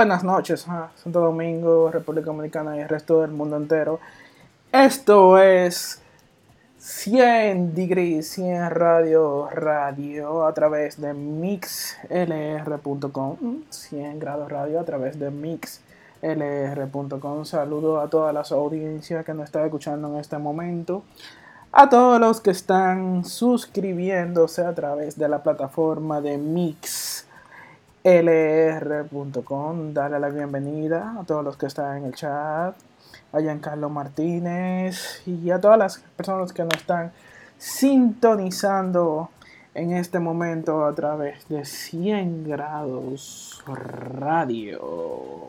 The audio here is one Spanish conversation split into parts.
buenas noches, a Santo Domingo, República Dominicana y el resto del mundo entero. Esto es 100 Degrees, 100 Radio Radio a través de mixlr.com, 100 grados radio a través de mixlr.com. Saludo a todas las audiencias que nos están escuchando en este momento. A todos los que están suscribiéndose a través de la plataforma de Mix lr.com. Darle la bienvenida a todos los que están en el chat, a Giancarlo Martínez y a todas las personas que nos están sintonizando en este momento a través de 100 grados radio.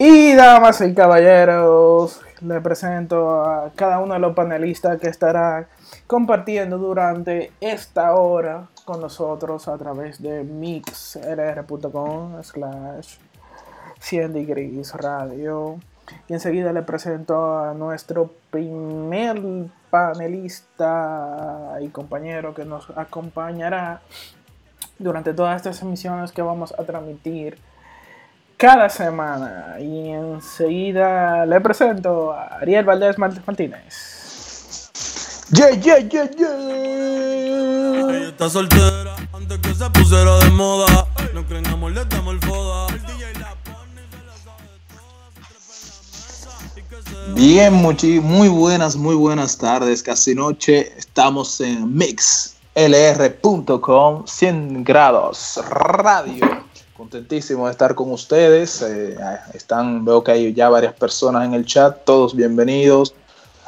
Y damas y caballeros, le presento a cada uno de los panelistas que estarán compartiendo durante esta hora con nosotros a través de mixlr.com slash 100 degrees radio. Y enseguida le presento a nuestro primer panelista y compañero que nos acompañará durante todas estas emisiones que vamos a transmitir cada semana. Y enseguida le presento a Ariel Valdés Martínez. Yeah, yeah, yeah, yeah. Ella está soltera antes que se pusiera de moda. No creen amor, le damos el foda. El DJ la pone y se la sabe toda. Se trepa en la mesa y que se Bien, muchi- muy buenas, muy buenas tardes, casi noche. Estamos en mixlr.com, 100 grados radio. Contentísimo de estar con ustedes. eh, están, veo que hay ya varias personas en el chat. Todos bienvenidos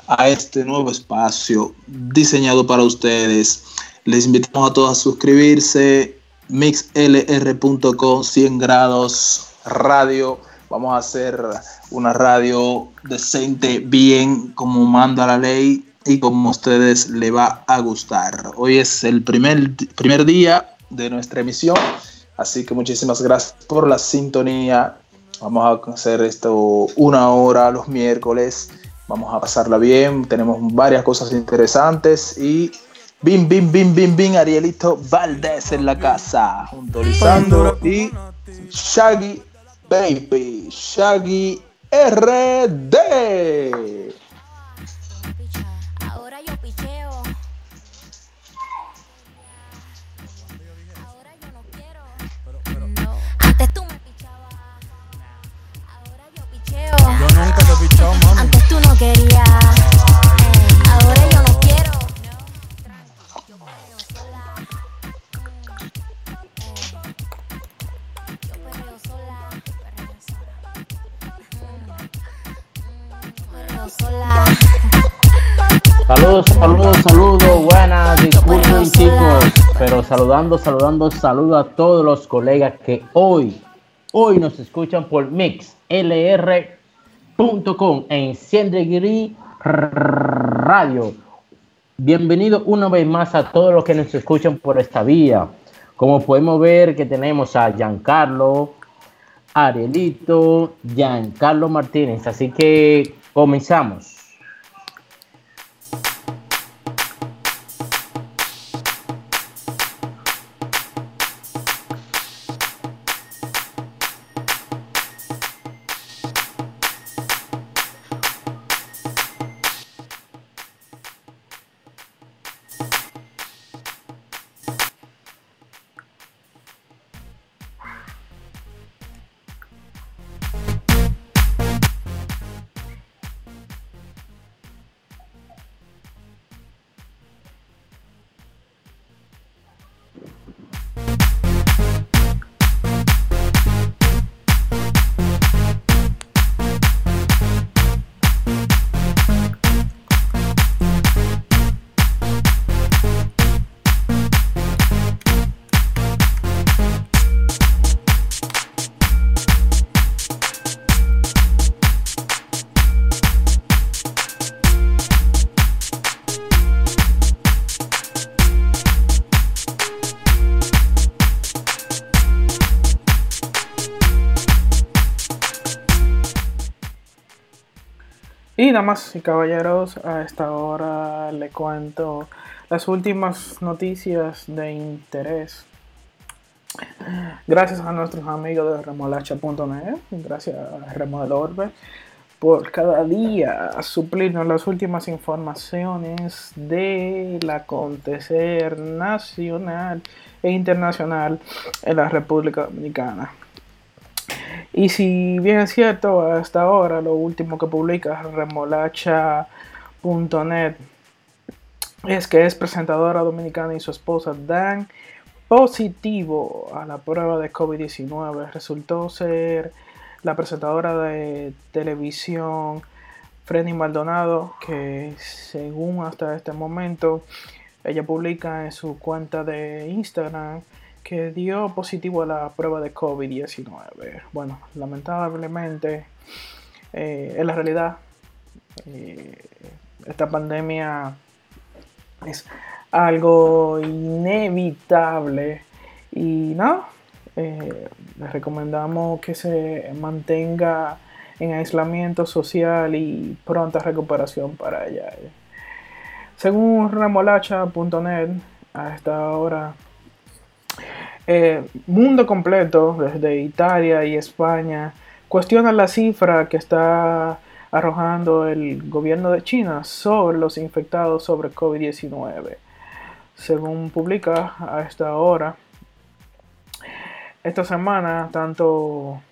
a este nuevo espacio diseñado para ustedes. Les invitamos a todos a suscribirse. mixlr.com 100 grados radio. Vamos a hacer una radio decente, bien como manda la ley y como a ustedes le va a gustar. Hoy es el primer, primer día de nuestra emisión, así que muchísimas gracias por la sintonía. Vamos a hacer esto una hora los miércoles. Vamos a pasarla bien. Tenemos varias cosas interesantes y bim, bim, bim, bim, bim, Arielito Valdés en la casa, junto a Lisandro y Shaggy Baby, Shaggy RD. Ahora yo no quiero. Saludos, saludos, saludos, buenas, disculpen chicos, pero saludando, saludando, saludo a todos los colegas que hoy, hoy nos escuchan por mixlr.com en 100 Degree Radio. Bienvenido una vez más a todos los que nos escuchan por esta vía. Como podemos ver que tenemos a Giancarlo, Arielito, Giancarlo Martínez, así que comenzamos. Y damas y caballeros, a esta hora le cuento las últimas noticias de interés. Gracias a nuestros amigos de remolacha.net, gracias a Remo del Orbe, por cada día suplirnos las últimas informaciones del acontecer nacional e internacional en la República Dominicana. Y si bien es cierto, hasta ahora lo último que publica remolacha.net es que es presentadora dominicana y su esposa dan positivo a la prueba de COVID-19. Resultó ser la presentadora de televisión Freddy Maldonado, que según hasta este momento, ella publica en su cuenta de Instagram que dio positivo a la prueba de COVID-19. Bueno, lamentablemente, eh, en la realidad, eh, esta pandemia es algo inevitable y no, eh, les recomendamos que se mantenga en aislamiento social y pronta recuperación para ella. Según remolacha.net, a esta hora, eh, mundo completo, desde Italia y España, cuestiona la cifra que está arrojando el gobierno de China sobre los infectados sobre COVID-19. Según publica a esta hora, esta semana tanto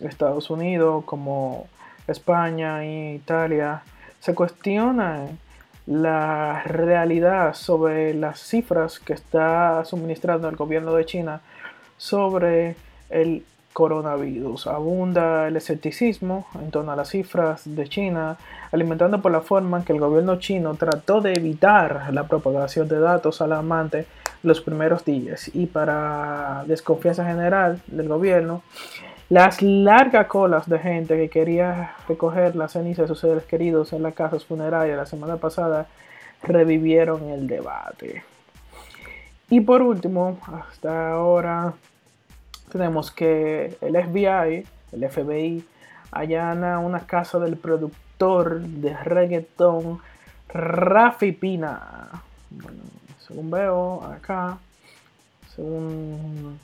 Estados Unidos como España e Italia se cuestionan la realidad sobre las cifras que está suministrando el gobierno de China sobre el coronavirus. Abunda el escepticismo en torno a las cifras de China, alimentando por la forma en que el gobierno chino trató de evitar la propagación de datos alarmantes los primeros días. Y para desconfianza general del gobierno, las largas colas de gente que quería recoger las cenizas de sus seres queridos en las casas funerarias la semana pasada revivieron el debate. Y por último, hasta ahora tenemos que el FBI, el FBI, allana una casa del productor de reggaetón Rafi Pina. Bueno, según veo acá, según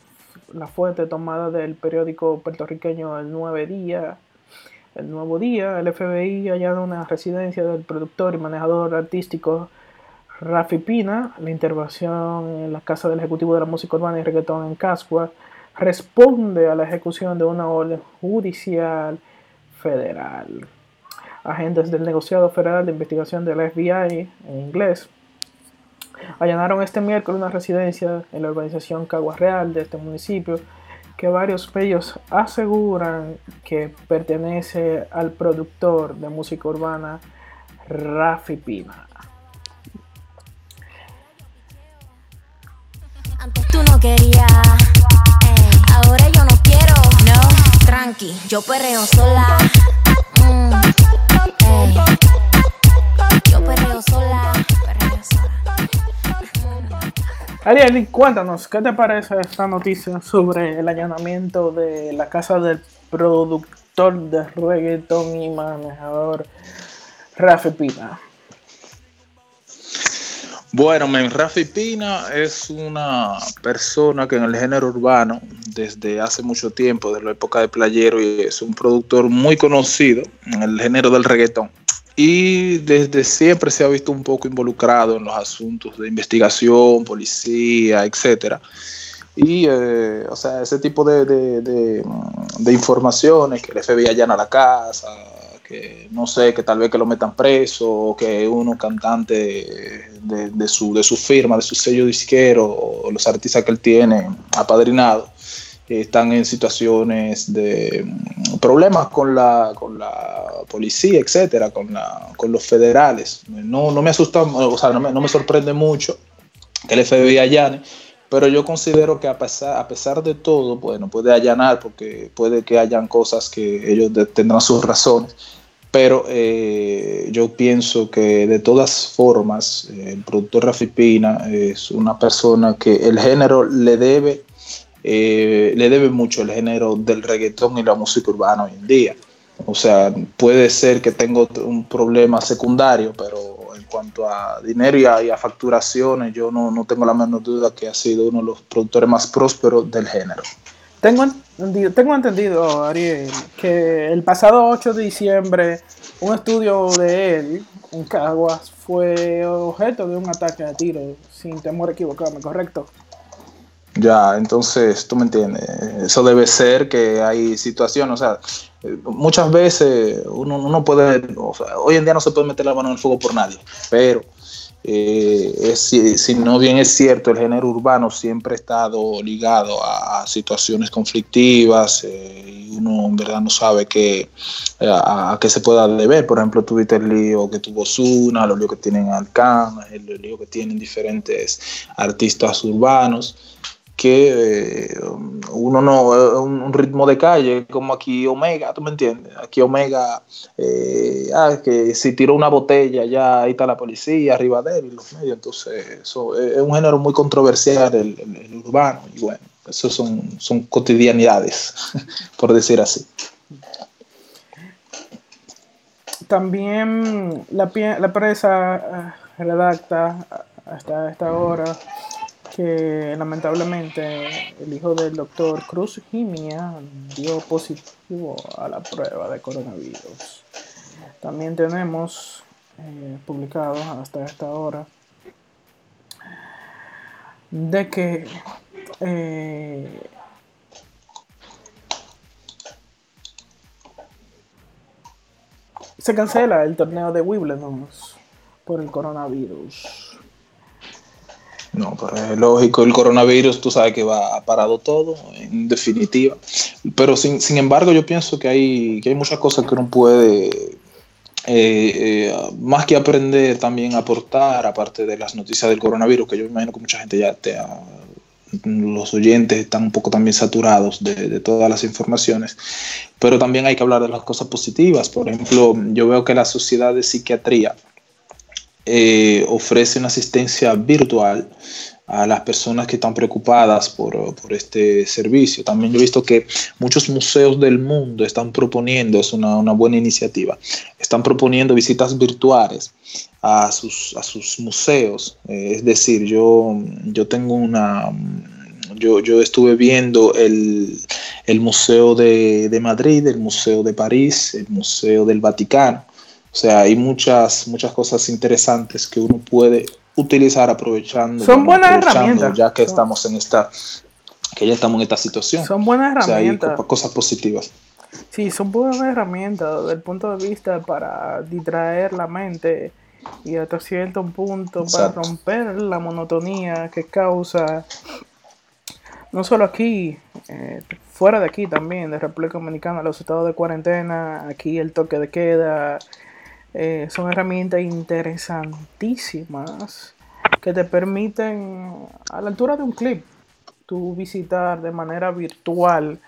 la fuente tomada del periódico puertorriqueño El Nueve Día, el Nuevo Día, el FBI allana una residencia del productor y manejador artístico Rafi Pina, la intervención en la casa del ejecutivo de la música urbana y reggaetón en Cascua, responde a la ejecución de una orden judicial federal. Agentes del negociado federal de investigación del FBI en inglés allanaron este miércoles una residencia en la urbanización Cagua Real de este municipio que varios de ellos aseguran que pertenece al productor de música urbana Rafi Pina. Antes tú no querías, ey, ahora yo no quiero. No, tranqui, yo perreo sola. Ariel, cuéntanos, ¿qué te parece esta noticia sobre el allanamiento de la casa del productor de reggaetón y manejador Rafi Pina? Bueno, men, Rafi Pina es una persona que en el género urbano, desde hace mucho tiempo, desde la época de Playero, y es un productor muy conocido en el género del reggaetón. Y desde siempre se ha visto un poco involucrado en los asuntos de investigación, policía, etcétera. Y, eh, o sea, ese tipo de, de, de, de informaciones que el FBI allana la casa, que no sé, que tal vez que lo metan preso, o que uno cantante de, su, de su firma, de su sello disquero, o los artistas que él tiene apadrinado, eh, están en situaciones de mm, problemas con la, con la policía, etcétera, con, la, con los federales. No, no me asusta, o sea, no me, no me sorprende mucho que el FBI allane, pero yo considero que a pesar, a pesar de todo, bueno, puede allanar porque puede que hayan cosas que ellos tendrán sus razones, pero eh, yo pienso que de todas formas eh, el productor Rafi Pina es una persona que el género le debe, eh, le debe mucho el género del reggaetón y la música urbana hoy en día. O sea, puede ser que tenga otro- un problema secundario, pero en cuanto a dinero y a, y a facturaciones, yo no, no tengo la menor duda que ha sido uno de los productores más prósperos del género. Tengo entendido, tengo entendido, Ariel, que el pasado 8 de diciembre un estudio de él en Caguas fue objeto de un ataque de tiro, sin temor a equivocarme, ¿correcto? Ya, entonces, tú me entiendes, eso debe ser que hay situaciones, o sea, eh, muchas veces uno, uno puede, o sea, hoy en día no se puede meter la mano en el fuego por nadie, pero eh, si, no bien es cierto, el género urbano siempre ha estado ligado a, situaciones conflictivas eh, y uno en verdad no sabe qué, a, a qué se pueda deber. Por ejemplo, tuviste el lío que tuvo Zuna, los líos que tienen Alcán, el lío que tienen diferentes artistas urbanos que eh, uno no, eh, un, ritmo de calle, como aquí Omega, ¿tú me entiendes? Aquí Omega, eh, ah, que si tiró una botella, ya ahí está la policía arriba de él y los medios, entonces eso es un género muy controversial, el, urbano, y bueno, eso son, son cotidianidades, por decir así. También la, la prensa redacta hasta esta hora que lamentablemente el hijo del doctor Cruz Jimia dio positivo a la prueba de coronavirus. También tenemos eh, publicado hasta esta hora de que eh, se cancela el torneo de Wimbledon por el coronavirus. No, pero es lógico, el coronavirus tú sabes que va ha parado todo, en definitiva. Pero sin, sin embargo, yo pienso que hay, que hay muchas cosas que uno puede, eh, eh, más que aprender, también aportar, aparte de las noticias del coronavirus, que yo imagino que mucha gente ya te los oyentes están un poco también saturados de, de todas las informaciones, pero también hay que hablar de las cosas positivas. Por ejemplo, yo veo que la sociedad de psiquiatría, eh, ofrece una asistencia virtual a las personas que están preocupadas por, por este servicio. También he visto que muchos museos del mundo están proponiendo, es una, una buena iniciativa, están proponiendo visitas virtuales a sus, a sus museos. Eh, es decir, yo, yo tengo una... Yo, yo estuve viendo el, el Museo de, de Madrid, el Museo de París, el Museo del Vaticano. O sea, hay muchas, muchas cosas interesantes que uno puede utilizar aprovechando, Son buenas aprovechando herramientas. ya que estamos en esta, que ya estamos en esta situación. Son buenas o sea, hay herramientas. co- cosas positivas. Sí, son buenas herramientas desde el punto de vista para distraer la mente y hasta cierto punto para romper la monotonía que causa no solo aquí, eh, fuera de aquí también, de República Dominicana, los estados de cuarentena, aquí el toque de queda, eh, son herramientas interesantísimas que te permiten a la altura de un clip tú visitar de manera virtual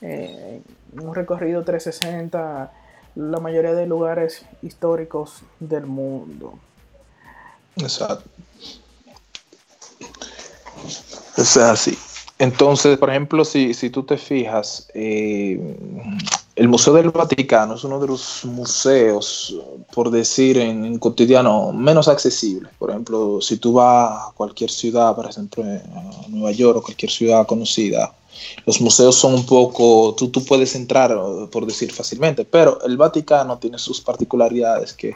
eh, un recorrido 360 la mayoría de lugares históricos del mundo. Exacto. O sea, sí. Entonces, por ejemplo, si, si tú te fijas, eh, el Museo del Vaticano es uno de los museos, por decir en, en cotidiano, menos accesibles. Por ejemplo, si tú vas a cualquier ciudad, por ejemplo, a Nueva York o cualquier ciudad conocida, los museos son un poco, tú, tú puedes entrar, por decir fácilmente, pero el Vaticano tiene sus particularidades que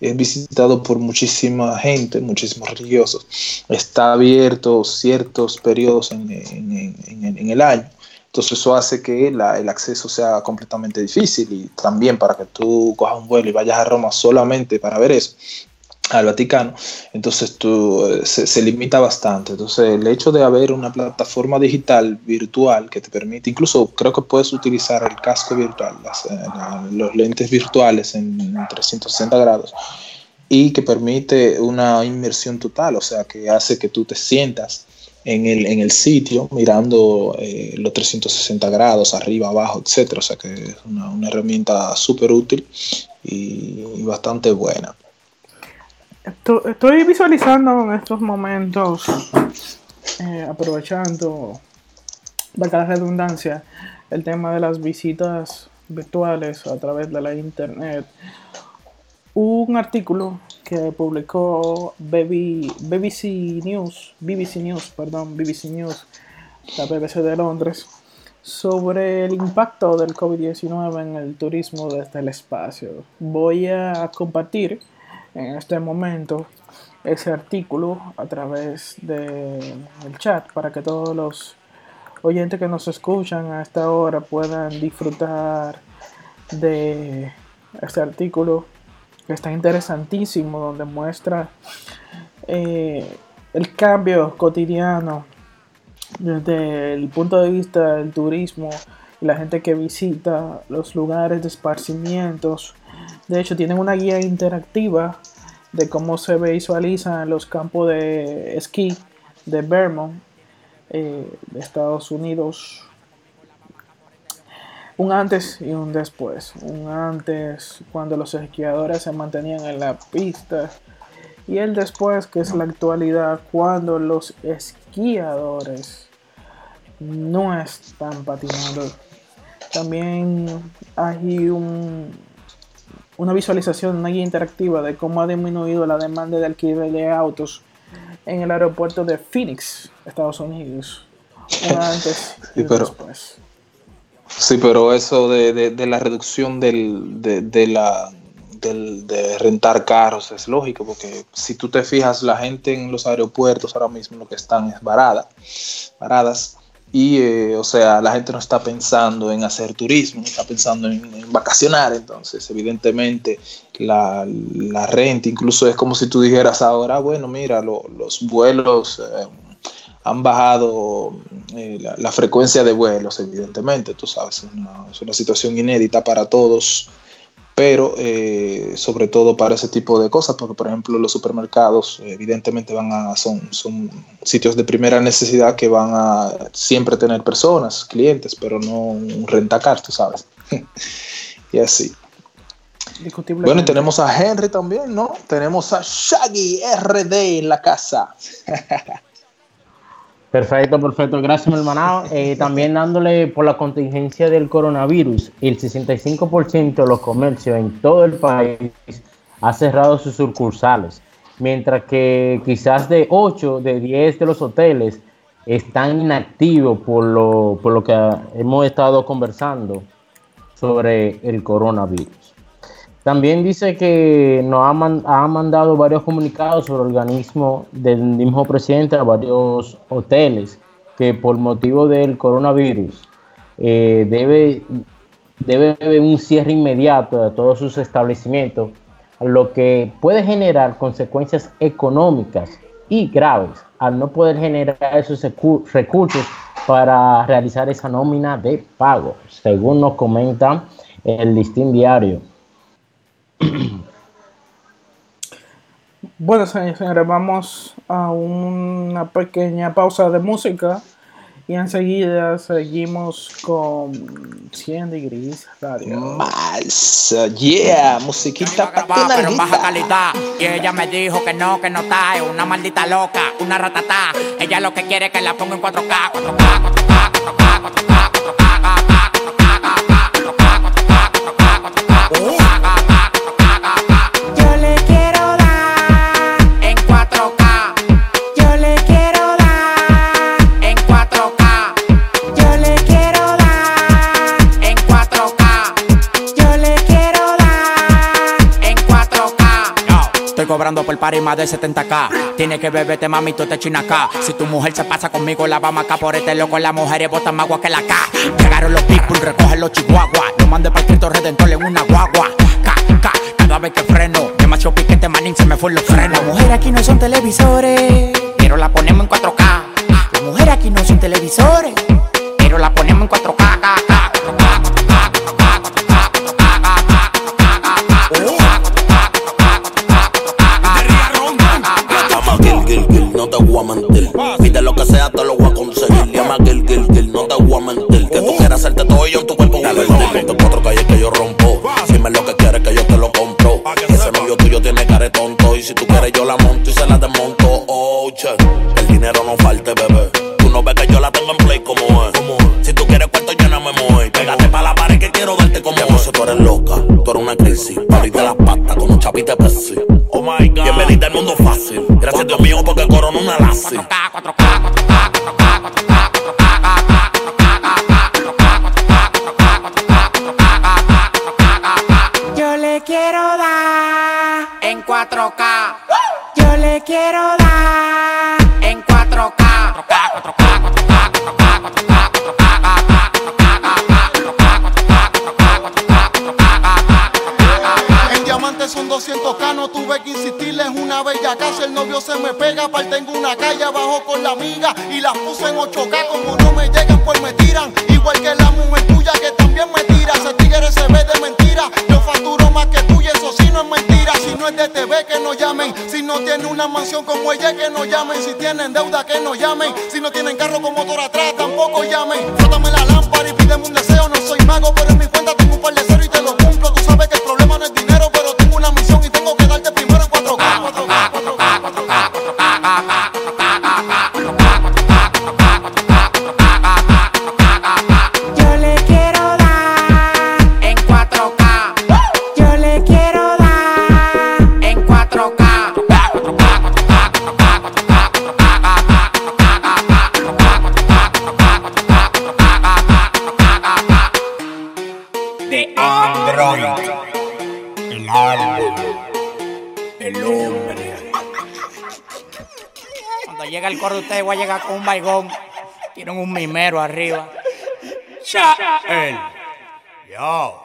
es visitado por muchísima gente, muchísimos religiosos. Está abierto ciertos periodos en, en- en- en el año. Entonces eso hace que la- el acceso sea completamente difícil y también para que tú cojas un vuelo y vayas a Roma solamente para ver eso, al Vaticano, entonces tú, eh, se, se limita bastante. Entonces el hecho de haber una plataforma digital virtual que te permite, incluso creo que puedes utilizar el casco virtual, las, eh, la- los lentes virtuales en 360 grados y que permite una inmersión total, o sea, que hace que tú te sientas en el, en el sitio mirando eh, los 360 grados, arriba, abajo, etcétera. O sea, que es una, una herramienta súper útil y, bastante buena. Esto- Estoy visualizando en estos momentos, eh, aprovechando, valga la redundancia, el tema de las visitas virtuales a través de la internet. Un artículo que publicó BB BBC News, BBC News, perdón, BBC News, la BBC de Londres, sobre el impacto del COVID-19 en el turismo desde el espacio. Voy a compartir en este momento ese artículo a través del chat para que todos los oyentes que nos escuchan a esta hora puedan disfrutar de este artículo que está interesantísimo donde muestra eh, el cambio cotidiano desde el punto de vista del turismo y la gente que visita los lugares de esparcimientos. De hecho, tienen una guía interactiva de cómo se visualizan los campos de esquí de Vermont eh, de Estados Unidos. Un antes y un después. Un antes cuando los esquiadores se mantenían en la pista. Y el después que es la actualidad cuando los esquiadores no están patinando. También hay un, una visualización, una guía interactiva de cómo ha disminuido la demanda de alquiler de autos en el aeropuerto de Phoenix, Estados Unidos. Un antes y Sí, pero- después. Sí, pero eso de, de- de la reducción del, de, de la, de rentar carros es lógico, porque si tú te fijas, la gente en los aeropuertos ahora mismo lo que están es varada, varadas. Y, eh, o sea, la gente no está pensando en hacer turismo, está pensando en, en vacacionar. Entonces, evidentemente, la, la renta, incluso es como si tú dijeras ahora, bueno, mira, lo- los vuelos eh, han bajado eh, la, la frecuencia de vuelos, evidentemente, tú sabes, es una, es una situación inédita para todos, pero eh, sobre todo para ese tipo de cosas, porque por ejemplo los supermercados evidentemente van a, son, son sitios de primera necesidad que van a siempre tener personas, clientes, pero no un rentacar, tú sabes. y así. Bueno, y tenemos a Henry también, ¿no? Tenemos a Shaggy RD en la casa. Perfecto, perfecto. Gracias, mi hermano. Eh, también dándole por la contingencia del coronavirus, el 65% de los comercios en todo el país ha cerrado sus sucursales, mientras que quizás de 8 de 10 de los hoteles están inactivos por lo, por lo que hemos estado conversando sobre el coronavirus. También dice que nos ha, ha mandado varios comunicados sobre el organismo del mismo presidente a varios hoteles que por motivo del coronavirus eh, debe, debe haber un cierre inmediato de todos sus establecimientos, lo que puede generar consecuencias económicas y graves al no poder generar esos recu- recursos para realizar esa nómina de pago, según nos comenta el listín diario. Bueno, señores, señores, vamos a una pequeña pausa de música y enseguida seguimos con 100 Degrees Radio. Más, yeah, musiquita grabada, pero en baja calidad. Y ella me dijo que no, que no está. Es una maldita loca, una ratatá. Ella lo que quiere es que la ponga en 4K, 4K, 4K, 4K, 4K, 4K, 4K. Estoy cobrando por party más de 70k. Tiene que beberte, mami, tú te china acá. Si tu mujer se pasa conmigo, la vamos acá por este loco. Las mujeres botan más agua que la K. Llegaron los people, recogen los chihuahuas. Lo mandé para el Cristo Redentor en una guagua. K, K, cada vez que freno. Demasiado piquete, manín, se me fue los frenos. Las mujeres aquí no son televisores, pero la ponemos en 4K. Las mujeres aquí no son televisores, pero la ponemos en 4K. K, K, 4K, a mentir. Que tú quieras hacerte todo yo en tu cuerpo a invertir. Ponte cuatro calles que yo rompo. Dime lo que quieres que yo te lo compro. Ese novio tuyo tiene cara de tonto. Y si tú quieres, yo la monto y se la desmonto. Oh, che, el dinero no falte, bebé. Tú no ves que yo la tengo en play como es. Si tú quieres cuarto, yo no me muevo. Pégate pa' la pared que quiero darte como es. tú eres loca, tú eres una crisis. Pa' abrirte las patas con un chapite Pepsi. Oh my God. Bienvenida al mundo fácil. Gracias Dios mío porque corona una lazi. Las puse en 8K, como no me llegan pues me tiran, igual que la mujer tuya que también me tira, ese tigre se ve de mentira, yo facturo más que tú eso sí no es mentira, si no es de TV que no llamen, si no tiene una mansión como ella que no llamen, si tienen deuda que no llamen, De ustedes voy a llegar con un baigón. Tienen un mimero arriba. Ya. El. Yo.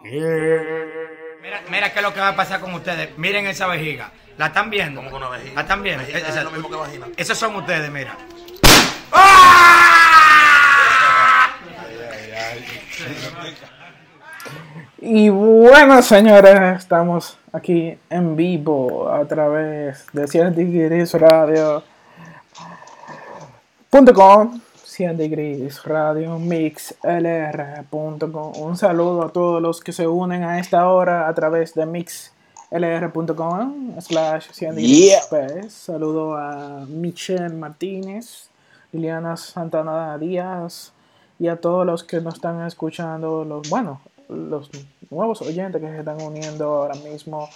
Mira, mira qué es lo que va a pasar con ustedes. Miren esa vejiga. ¿La están viendo? ¿Cómo que una vejiga? ¿La están viendo? Vejiga es lo mismo que vagina. Esos son ustedes, mira. Y bueno, señores, estamos aquí en vivo a través de Cien Degrees Radio. Com, 100 Degrees Radio mixlr.com. Un saludo a todos los que se unen a esta hora a través de mixlr.com slash 100 Yeah. Degrees. Saludo a Michelle Martínez, Liliana Santana Díaz y a todos los que nos están escuchando, los bueno, los nuevos oyentes que se están uniendo ahora mismo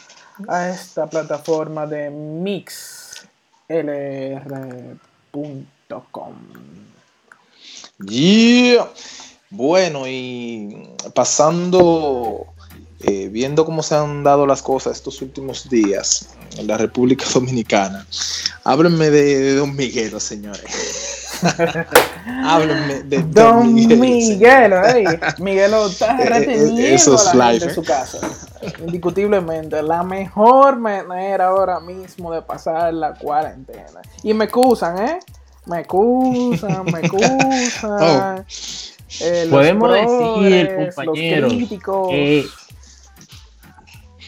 a esta plataforma de mixlr.com. Yeah. Bueno, y pasando, eh, viendo cómo se han dado las cosas estos últimos días en la República Dominicana, háblenme de, de Don Miguelo, señores. háblenme de Don Miguelo, Miguelo, ey, Miguelo está Eh, eh, reteniendo a la gente en su casa. Indiscutiblemente, la mejor manera ahora mismo de pasar la cuarentena. Y me excusan, ¿eh? Me excusan, me excusan. Eh, los Podemos decir, que-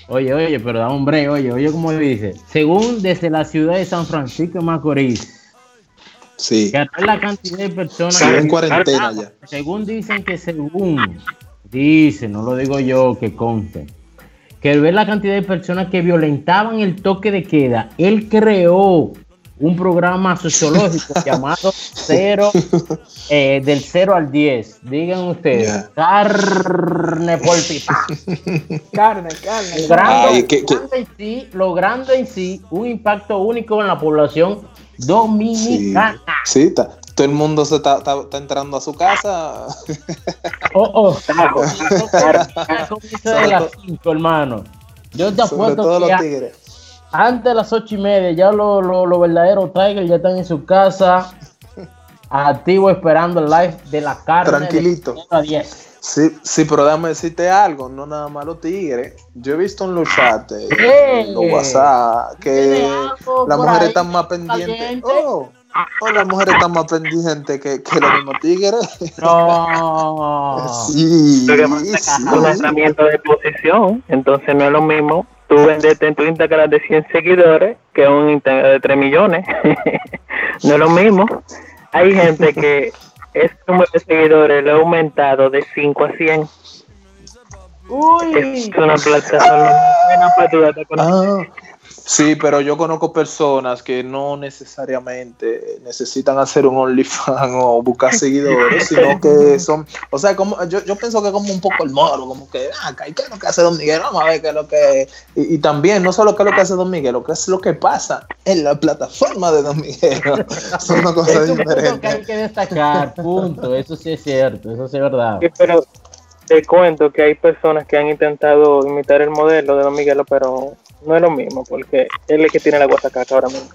Oye, oye, pero da un break, oye, oye, como dice. Según desde la ciudad de San Francisco de Macorís, Sí, que la cantidad de personas. Que- en cuarentena ya. Según dicen que según dicen, no lo digo yo, que conste, que ver la cantidad de personas que violentaban el toque de queda, él creó un programa sociológico llamado cero, eh, del 0 al 10. Digan ustedes, Ya. carne por pipa. Carne, carne. Logrando, Ay, que- que- logrando en sí, logrando en sí un impacto único en la población sí, dominicana. sí, está- todo el mundo se está, está- está entrando a su casa. Oh, oh, claro. Ya comienza de las cinco, hermano. Yo te Sobre apuesto que los a- tigres. Antes de las ocho y media ya los los- los verdaderos Tigers ya están en su casa, activo esperando el live de la carne. Tranquilito. 0 a 10. Sí, sí, pero déjame decirte algo, no nada más los tigres. Yo he visto en los chats, eh, los WhatsApp, que ¿Tiene algo las mujeres están más pendientes. Oh, oh, las mujeres están más pendientes que, que los mismos tigres. No. Sí, Lo que pasa es que sí. es un lanzamiento de posición, entonces no es lo mismo tú venderte en tu Instagram de 100 seguidores que un Instagram de 3 millones. no es lo mismo. Hay gente que ese número de seguidores lo ha aumentado de 5 a 100. Uy. Es una plataforma tu data con Ah, sí, pero yo conozco personas que no necesariamente necesitan hacer un OnlyFans o buscar seguidores, sino que son, o sea, como yo, yo pienso que como un poco el moro, como que, ah, ¿qué es lo que hace Don Miguel? Vamos a ver qué es lo que... Y, y también, no solo qué es lo que hace Don Miguel, lo que es lo que pasa en la plataforma de Don Miguel. son una cosa Es un punto que hay que destacar, punto. Eso sí es cierto, eso sí es verdad. Sí, pero te cuento que hay personas que han intentado imitar el modelo de Don Miguelo, pero no es lo mismo, porque él es el que tiene la guasacaca ahora mismo.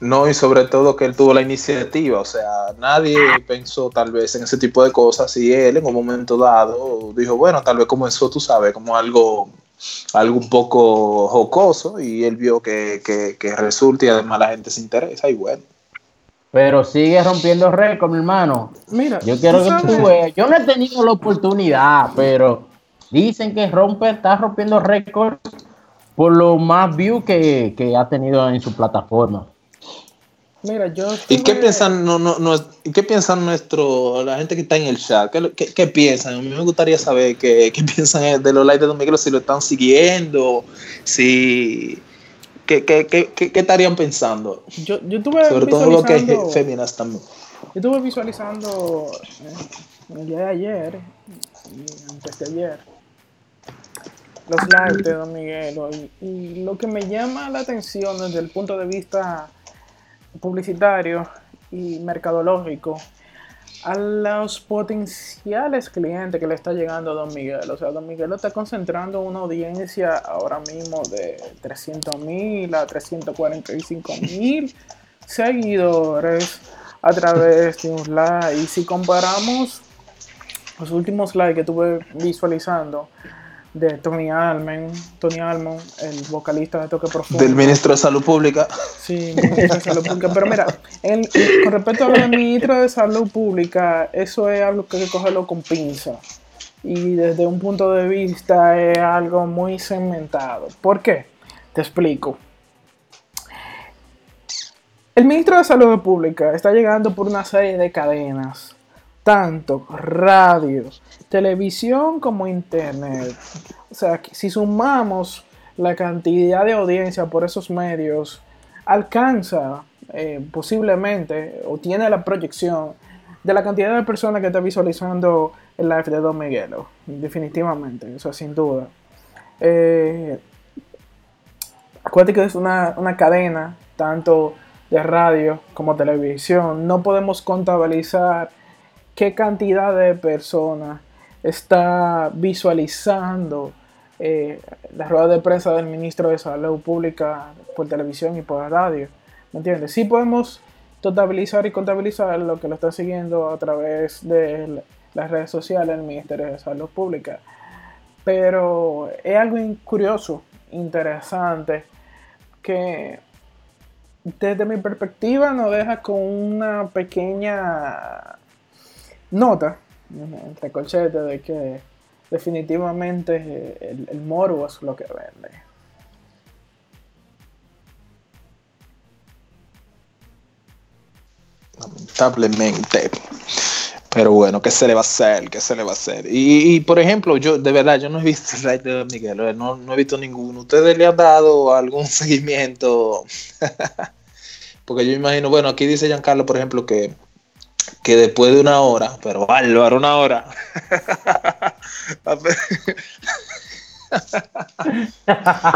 No, y sobre todo que él tuvo la iniciativa, o sea, nadie pensó tal vez en ese tipo de cosas y él en un momento dado dijo, bueno, tal vez comenzó, tú sabes, como algo algo un poco jocoso y él vio que, que, que resulta y además la gente se interesa y bueno. Pero sigue rompiendo récord, mi hermano. Mira, Yo quiero tú que sabes- tú veas. Yo no he tenido la oportunidad, pero dicen que rompe, está rompiendo récord por lo más view que, que ha tenido en su plataforma. Mira, yo. ¿Y qué estuve- piensan, no, no, no, ¿y qué piensan nuestro, la gente que está en el chat? ¿Qué, qué, qué piensan? A mí me gustaría saber qué, qué piensan de los likes de Don Miguelo, si lo están siguiendo, si... ¿Qué, qué, qué, qué, qué estarían pensando? Yo, yo estuve Sobre todo lo que es féminas también. Yo estuve visualizando eh, el día de ayer y antes de ayer los lives de Don Miguelo y, lo que me llama la atención desde el punto de vista publicitario y mercadológico a los potenciales clientes que le está llegando a Don Miguel. O sea, Don Miguel está concentrando una audiencia ahora mismo de 300 mil a 345 mil seguidores a través de un live. Y si comparamos los últimos lives que estuve visualizando de Tony Almen, Tony Almond, el vocalista de Toque Profundo. Del ministro de Salud Pública. Sí, ministro de salud pública. Pero mira, con respecto a lo del ministro de salud pública, eso es algo que hay que cogerlo con pinza. Y desde un punto de vista es algo muy segmentado. ¿Por qué? Te explico. El ministro de Salud Pública está llegando por una serie de cadenas, tanto radio, televisión como internet. O sea, si sumamos la cantidad de audiencia por esos medios, alcanza eh, posiblemente o tiene la proyección de la cantidad de personas que está visualizando el live de Don Miguelo. Definitivamente, eso sin duda. Eh, acuérdate que es una, una cadena, tanto de radio como televisión. No podemos contabilizar qué cantidad de personas está visualizando eh, la rueda de prensa del ministro de Salud Pública por televisión y por radio. ¿Me entiendes? Sí podemos totalizar y contabilizar lo que lo está siguiendo a través de las redes sociales del Ministerio de Salud Pública. Pero es algo curioso, interesante, que desde mi perspectiva nos deja con una pequeña nota, entre colchetes, de que definitivamente el, el morbo es lo que vende. lamentablemente. Pero bueno, ¿qué se le va a hacer? ¿Qué se le va a hacer? Y, por ejemplo, yo de verdad, yo no he visto el live de Miguel, eh, no, no he visto ninguno. ¿Ustedes le han dado algún seguimiento? Porque yo imagino, bueno, aquí dice Giancarlo, por ejemplo, que, que después de una hora, pero bárbaro, una hora.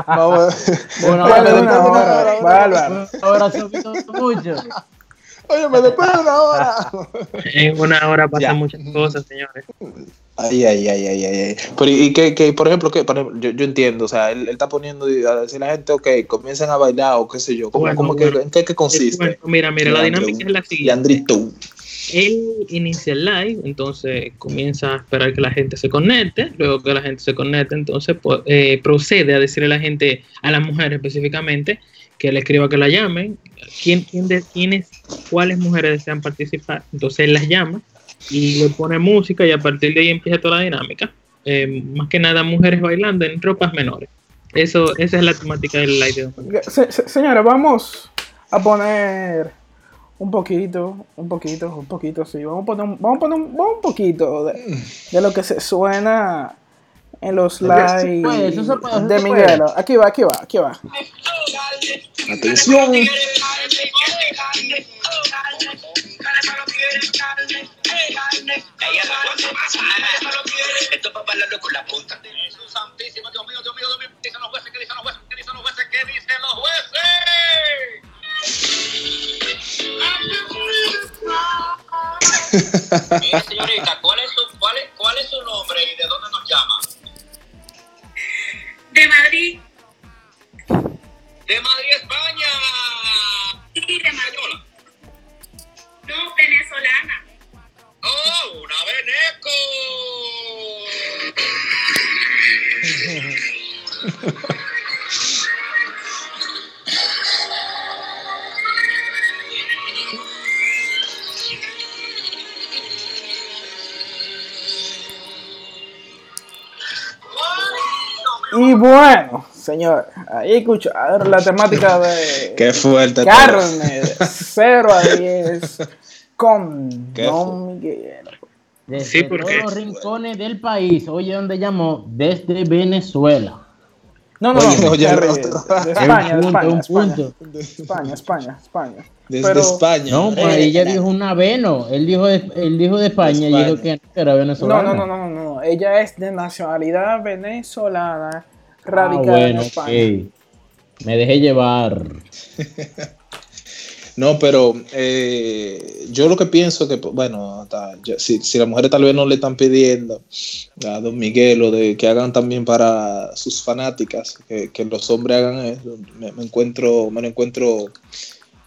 Vamos, Bueno, una hora, bárbaro. Ahora se. Óyeme, después de una hora. En una hora pasan Ya. muchas cosas, señores. Ay, ay, ay, ay, ay, ay. Pero, y que, que, por ejemplo, que por ejemplo, yo, yo entiendo, o sea, él, él está poniendo a decir a la gente, ok, comiencen a bailar o qué sé yo, ¿cómo, Bueno, cómo bueno. que, ¿en qué, qué consiste? Bueno, mira, mira, la dinámica es la Y siguiente. Andrito. Él inicia el live, entonces comienza a esperar que la gente se conecte. Luego que la gente se conecte, entonces pues, eh, procede a decirle a la gente, a las mujeres específicamente, que le escriba que la llamen. ¿Quién, quién de, quiénes, cuáles mujeres desean participar? Entonces él las llama y le pone música y a partir de ahí empieza toda la dinámica. Eh, más que nada mujeres bailando en ropas menores. Eso, esa es la temática del live de. Se- se- señora, vamos a poner un poquito, un poquito, un poquito, sí. Vamos a poner un, vamos a poner un, vamos un poquito de, de lo que se suena en los lives de. Miguelo. Aquí va, aquí va, aquí va. Atención. Esto es para bailarlo con la punta. Jesús santísimo, Dios mío, Dios mío, Dios mío. ¿Qué dicen los jueces? ¿Qué dicen los jueces? ¿Qué dicen los jueces? ¿Qué dicen los jueces? Mire, señorita, ¿cuál es, su, cuál, es, ¿cuál es su nombre y de dónde nos llama? De Madrid. De Madrid, España. Sí, de Madrid. No, venezolana. ¡Oh, una veneco! Y bueno, señor, ahí escucharon la temática de Qué fuerte. todo. carne de 0 a 10 con Qué Don Miguel. Desde Sí, porque- todos los rincones del país. Oye, ¿dónde llamó? Desde Venezuela. No, no, Oye, no, oye, de, de- España, de Un punto, España, un España, punto. España, España, España. Desde Pero- España. No, pues Eh, ella dijo una veno. Él dijo de, él dijo de España, y España. dijo que no era No, venezolana. no, no, no, no, no, ella es de nacionalidad venezolana, Ah, radicada bueno, en España. ok. Me dejé llevar. No, pero eh, yo lo que pienso que, bueno, ta- yo- si, si las mujeres tal vez no le están pidiendo a Don Miguel o de que hagan también para sus fanáticas, que, que los hombres hagan eso, me, me encuentro, me lo encuentro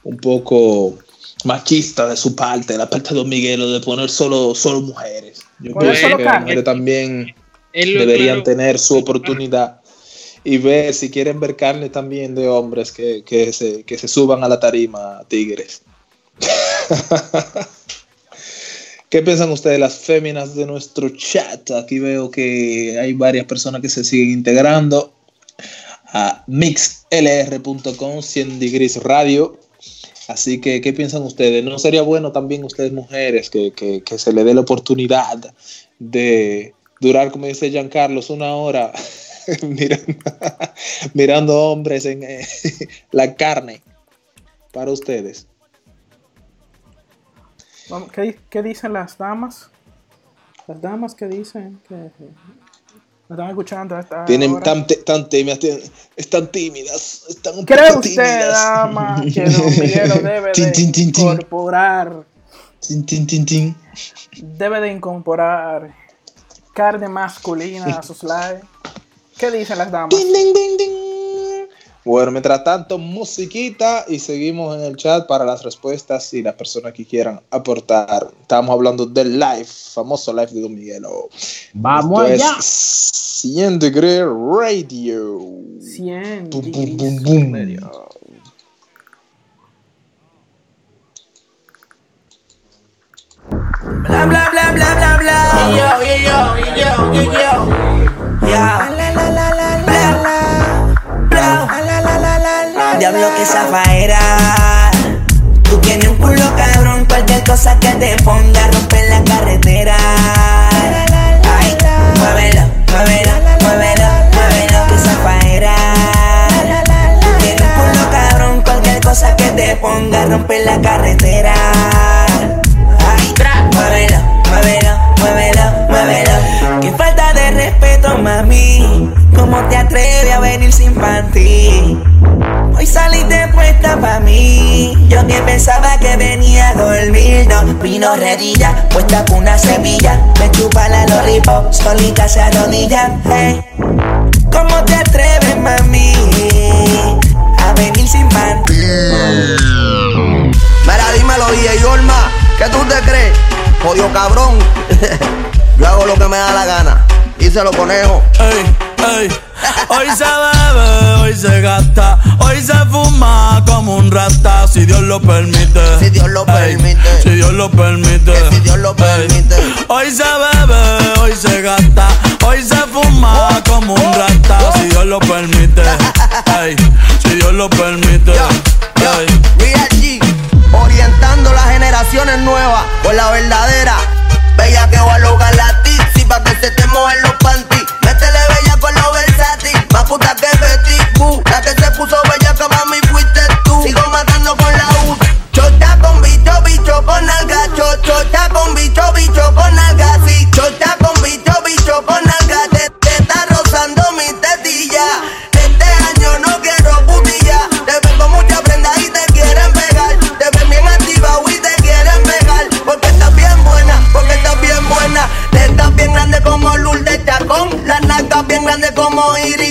un poco machista de su parte, de la parte de Don Miguel, de poner solo, solo mujeres. Yo pienso que las mujeres también Él lo- deberían tener su oportunidad y ver si quieren ver carne también de hombres que, que se, que se suban a la tarima, tigres. ¿Qué piensan ustedes, las féminas de nuestro chat? Aquí veo que hay varias personas que se siguen integrando a mixlr.com, 100 degrees radio. Así que, ¿qué piensan ustedes? ¿No sería bueno también ustedes, mujeres, que, que- se le dé la oportunidad de durar, como dice Giancarlos, una hora mirando, mirando hombres en eh, la carne para ustedes? ¿Qué, qué dicen las damas? Las damas que dicen que me están escuchando Tienen tan, tan tímidas, están tímidas, están un ¿Cree usted, tímidas. dama, que Don Miguelo debe de tin, tin. incorporar, tin. debe de incorporar carne masculina a sus lives? ¿Qué dicen las damas? Bueno, mientras tanto, musiquita y seguimos en el chat para las respuestas y las personas que quieran aportar. Estamos hablando del live, famoso live de Don Miguelo. Vamos Esto allá. es 100 Degree Radio. 100 Bum, bum, degrees bum, bum. radio. Bla bla bla bla bla bla. Yo yo yo yo yo yo. Ya. Diablo que zafaera. Tú tienes un culo cabrón, cualquier cosa que te ponga rompe la carretera. Ay, muévelo, muévelo, muévelo, muévelo que zafaera. Tú tienes un culo cabrón, cualquier cosa que te ponga rompe la carretera. Ay, muévelo, muévelo, muévelo, muévelo. Qué falta de respeto, mami. ¿Cómo te atreves a venir sin panty? Hoy saliste puesta pa' mí. Yo que pensaba que venía a dormir. No, vino redilla, puesta con una semilla. Me chupa la lollipop, solita se arrodilla. Hey. ¿Cómo te atreves, mami? A venir sin panty. Mira, dímelo, DJ Olma, ¿qué tú te crees? Jodido cabrón. Yo hago lo que me da la gana. Díselo, conejo. Ey, ey. Hoy se bebe, hoy se gasta, hoy se fuma como un rata, si Dios lo permite. Si Dios lo Ey, permite. Si Dios lo permite. si Dios lo permite. Hoy se bebe, hoy se gasta, hoy se fuma como un rata, si Dios lo permite. Si Dios lo permite. Ey. Real G, orientando las generaciones nuevas con la verdadera. Bella que va a lograr la tipsy pa' que se te mojen los panties. Puta que Betty Boo. La que se puso bella que mami fuiste tú. Sigo matando con la U. Chota con bicho, bicho con alga. Cho, chota con bicho, bicho con alga. Sí, chota con bicho, bicho con alga. Te, te está rozando mi tetilla. Este año no quiero putilla. Te ven con mucha prenda y te quieren pegar. Te ven bien activado y te quieren pegar. Porque estás bien buena, porque estás bien buena. Te estás bien grande como Lourdes Chacón. Las nalgas bien grandes como Iris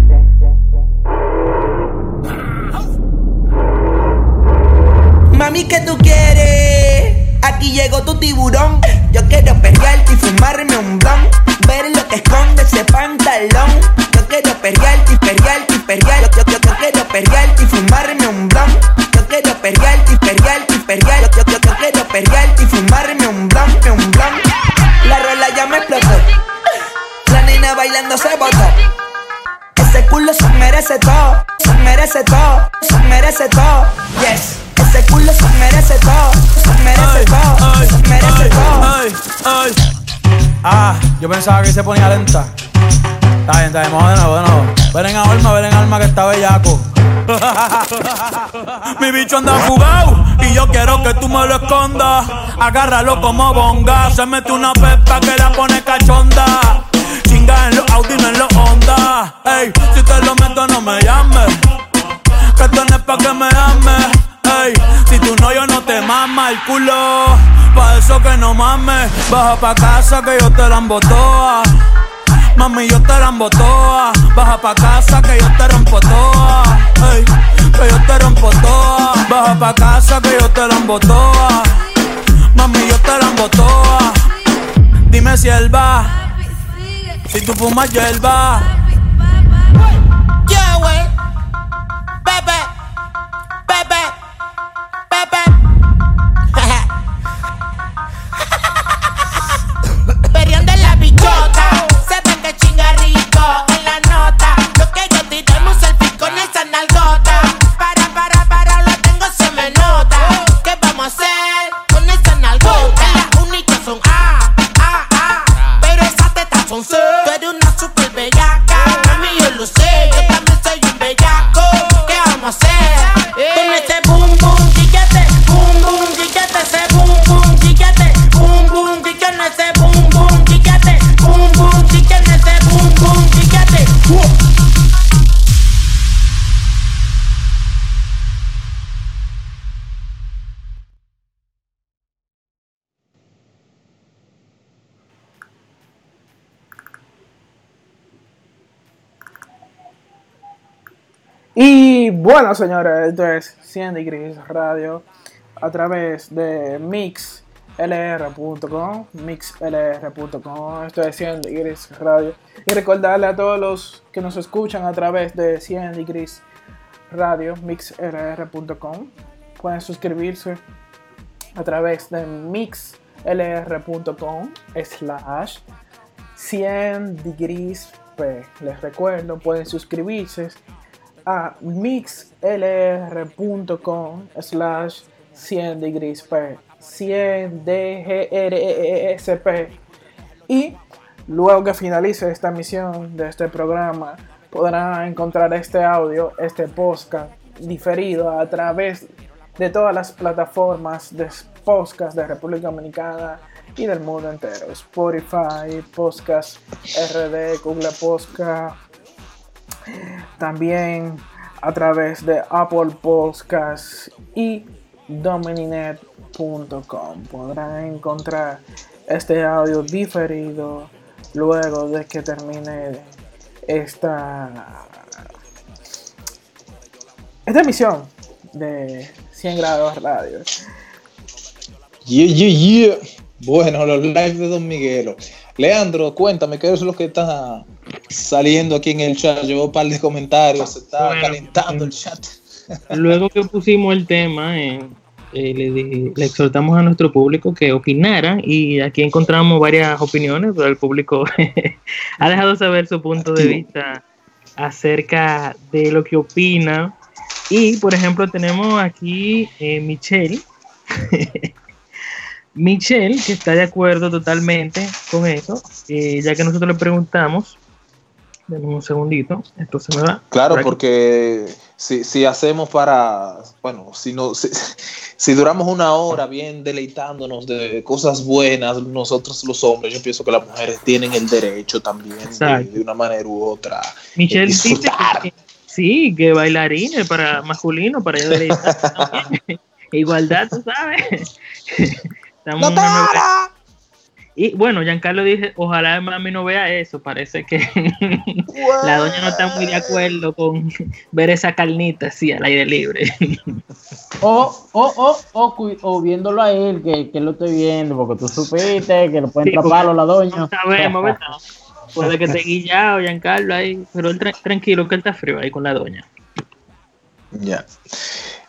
Mami, ¿qué tú quieres? Aquí llegó tu tiburón. Yo quiero perrear y fumarme un blon. Ver lo que esconde ese pantalón. Yo quiero perrear y perrear y perrear. Yo, yo, yo, quiero perrear y fumarme un blon. Yo quiero perrear merece todo. Yes, ese culo se merece todo, se merece todo, se merece todo. Ay, ay. Ah, yo pensaba que se ponía lenta. Está bien, está bien, vamos de nuevo, de nuevo. Ven en alma, ven en alma que está bellaco. Mi bicho anda fugado y yo quiero que tú me lo escondas. Agárralo como bonga. Se mete una pepa que la pone cachonda. Culo. Pa' eso que no mames. Baja pa' casa que yo te la embotoa. Mami, yo te la embotoa. Baja pa' casa que yo te rompo toa. Que yo te rompo toa. Baja pa' casa que yo te la embotoa. Mami, yo te la embotoa. Dime si él va. Si tú fumas hierba. Yeah, wey. Pepe, Pepe, bueno, señores, esto es 100 Degrees Radio a través de mixlr.com, mixlr.com, esto es 100 Degrees Radio. Y recordarle a todos los que nos escuchan a través de 100 Degrees Radio, mixlr.com, pueden suscribirse a través de mixlr.com slash 100 degrees P. Les recuerdo, pueden suscribirse a mixlr.com slash 100 degrees P 100 DGRESP y luego que finalice esta misión de este programa podrán encontrar este audio, este podcast diferido a través de todas las plataformas de podcast de República Dominicana y del mundo entero. Spotify, Podcast RD, Google Podcast, también a través de Apple Podcasts y domininet.com podrán encontrar este audio diferido luego de que termine esta esta emisión de 100 grados radio. Yeah, yeah, yeah. Bueno, los lives de Don Miguelo. Leandro, cuéntame, ¿qué es lo que está saliendo aquí en el chat? Llevo un par de comentarios, se está Bueno, calentando el chat. Luego que pusimos el tema, eh, eh, le, exhortamos a nuestro público que opinara y aquí encontramos varias opiniones, pero el público ha dejado saber su punto de vista acerca de lo que opina. Y, por ejemplo, tenemos aquí eh, Michelle. Michelle, que está de acuerdo totalmente con eso, eh, ya que nosotros le preguntamos, denme un segundito, esto se me va. Claro, Por porque si, si hacemos para, bueno, si, no, si, si duramos una hora bien deleitándonos de cosas buenas, nosotros los hombres, yo pienso que las mujeres tienen el derecho también de, una manera u otra. Michelle de dice disfrutar. que sí, que bailarines para masculino, para también. Igualdad, tú sabes. Estamos nueva- Y bueno, Giancarlo dice, ojalá mami no vea eso. Parece que la doña no está muy de acuerdo con ver esa carnita así al aire libre. O, o, o, o, viéndolo a él, que, que lo estoy viendo, porque tú supiste que lo pueden Sí, traparlo la doña. No sabemos, ¿verdad? Puede que esté guillado, Giancarlo ahí, pero él tra- tranquilo que él está frío ahí con la doña. Ya.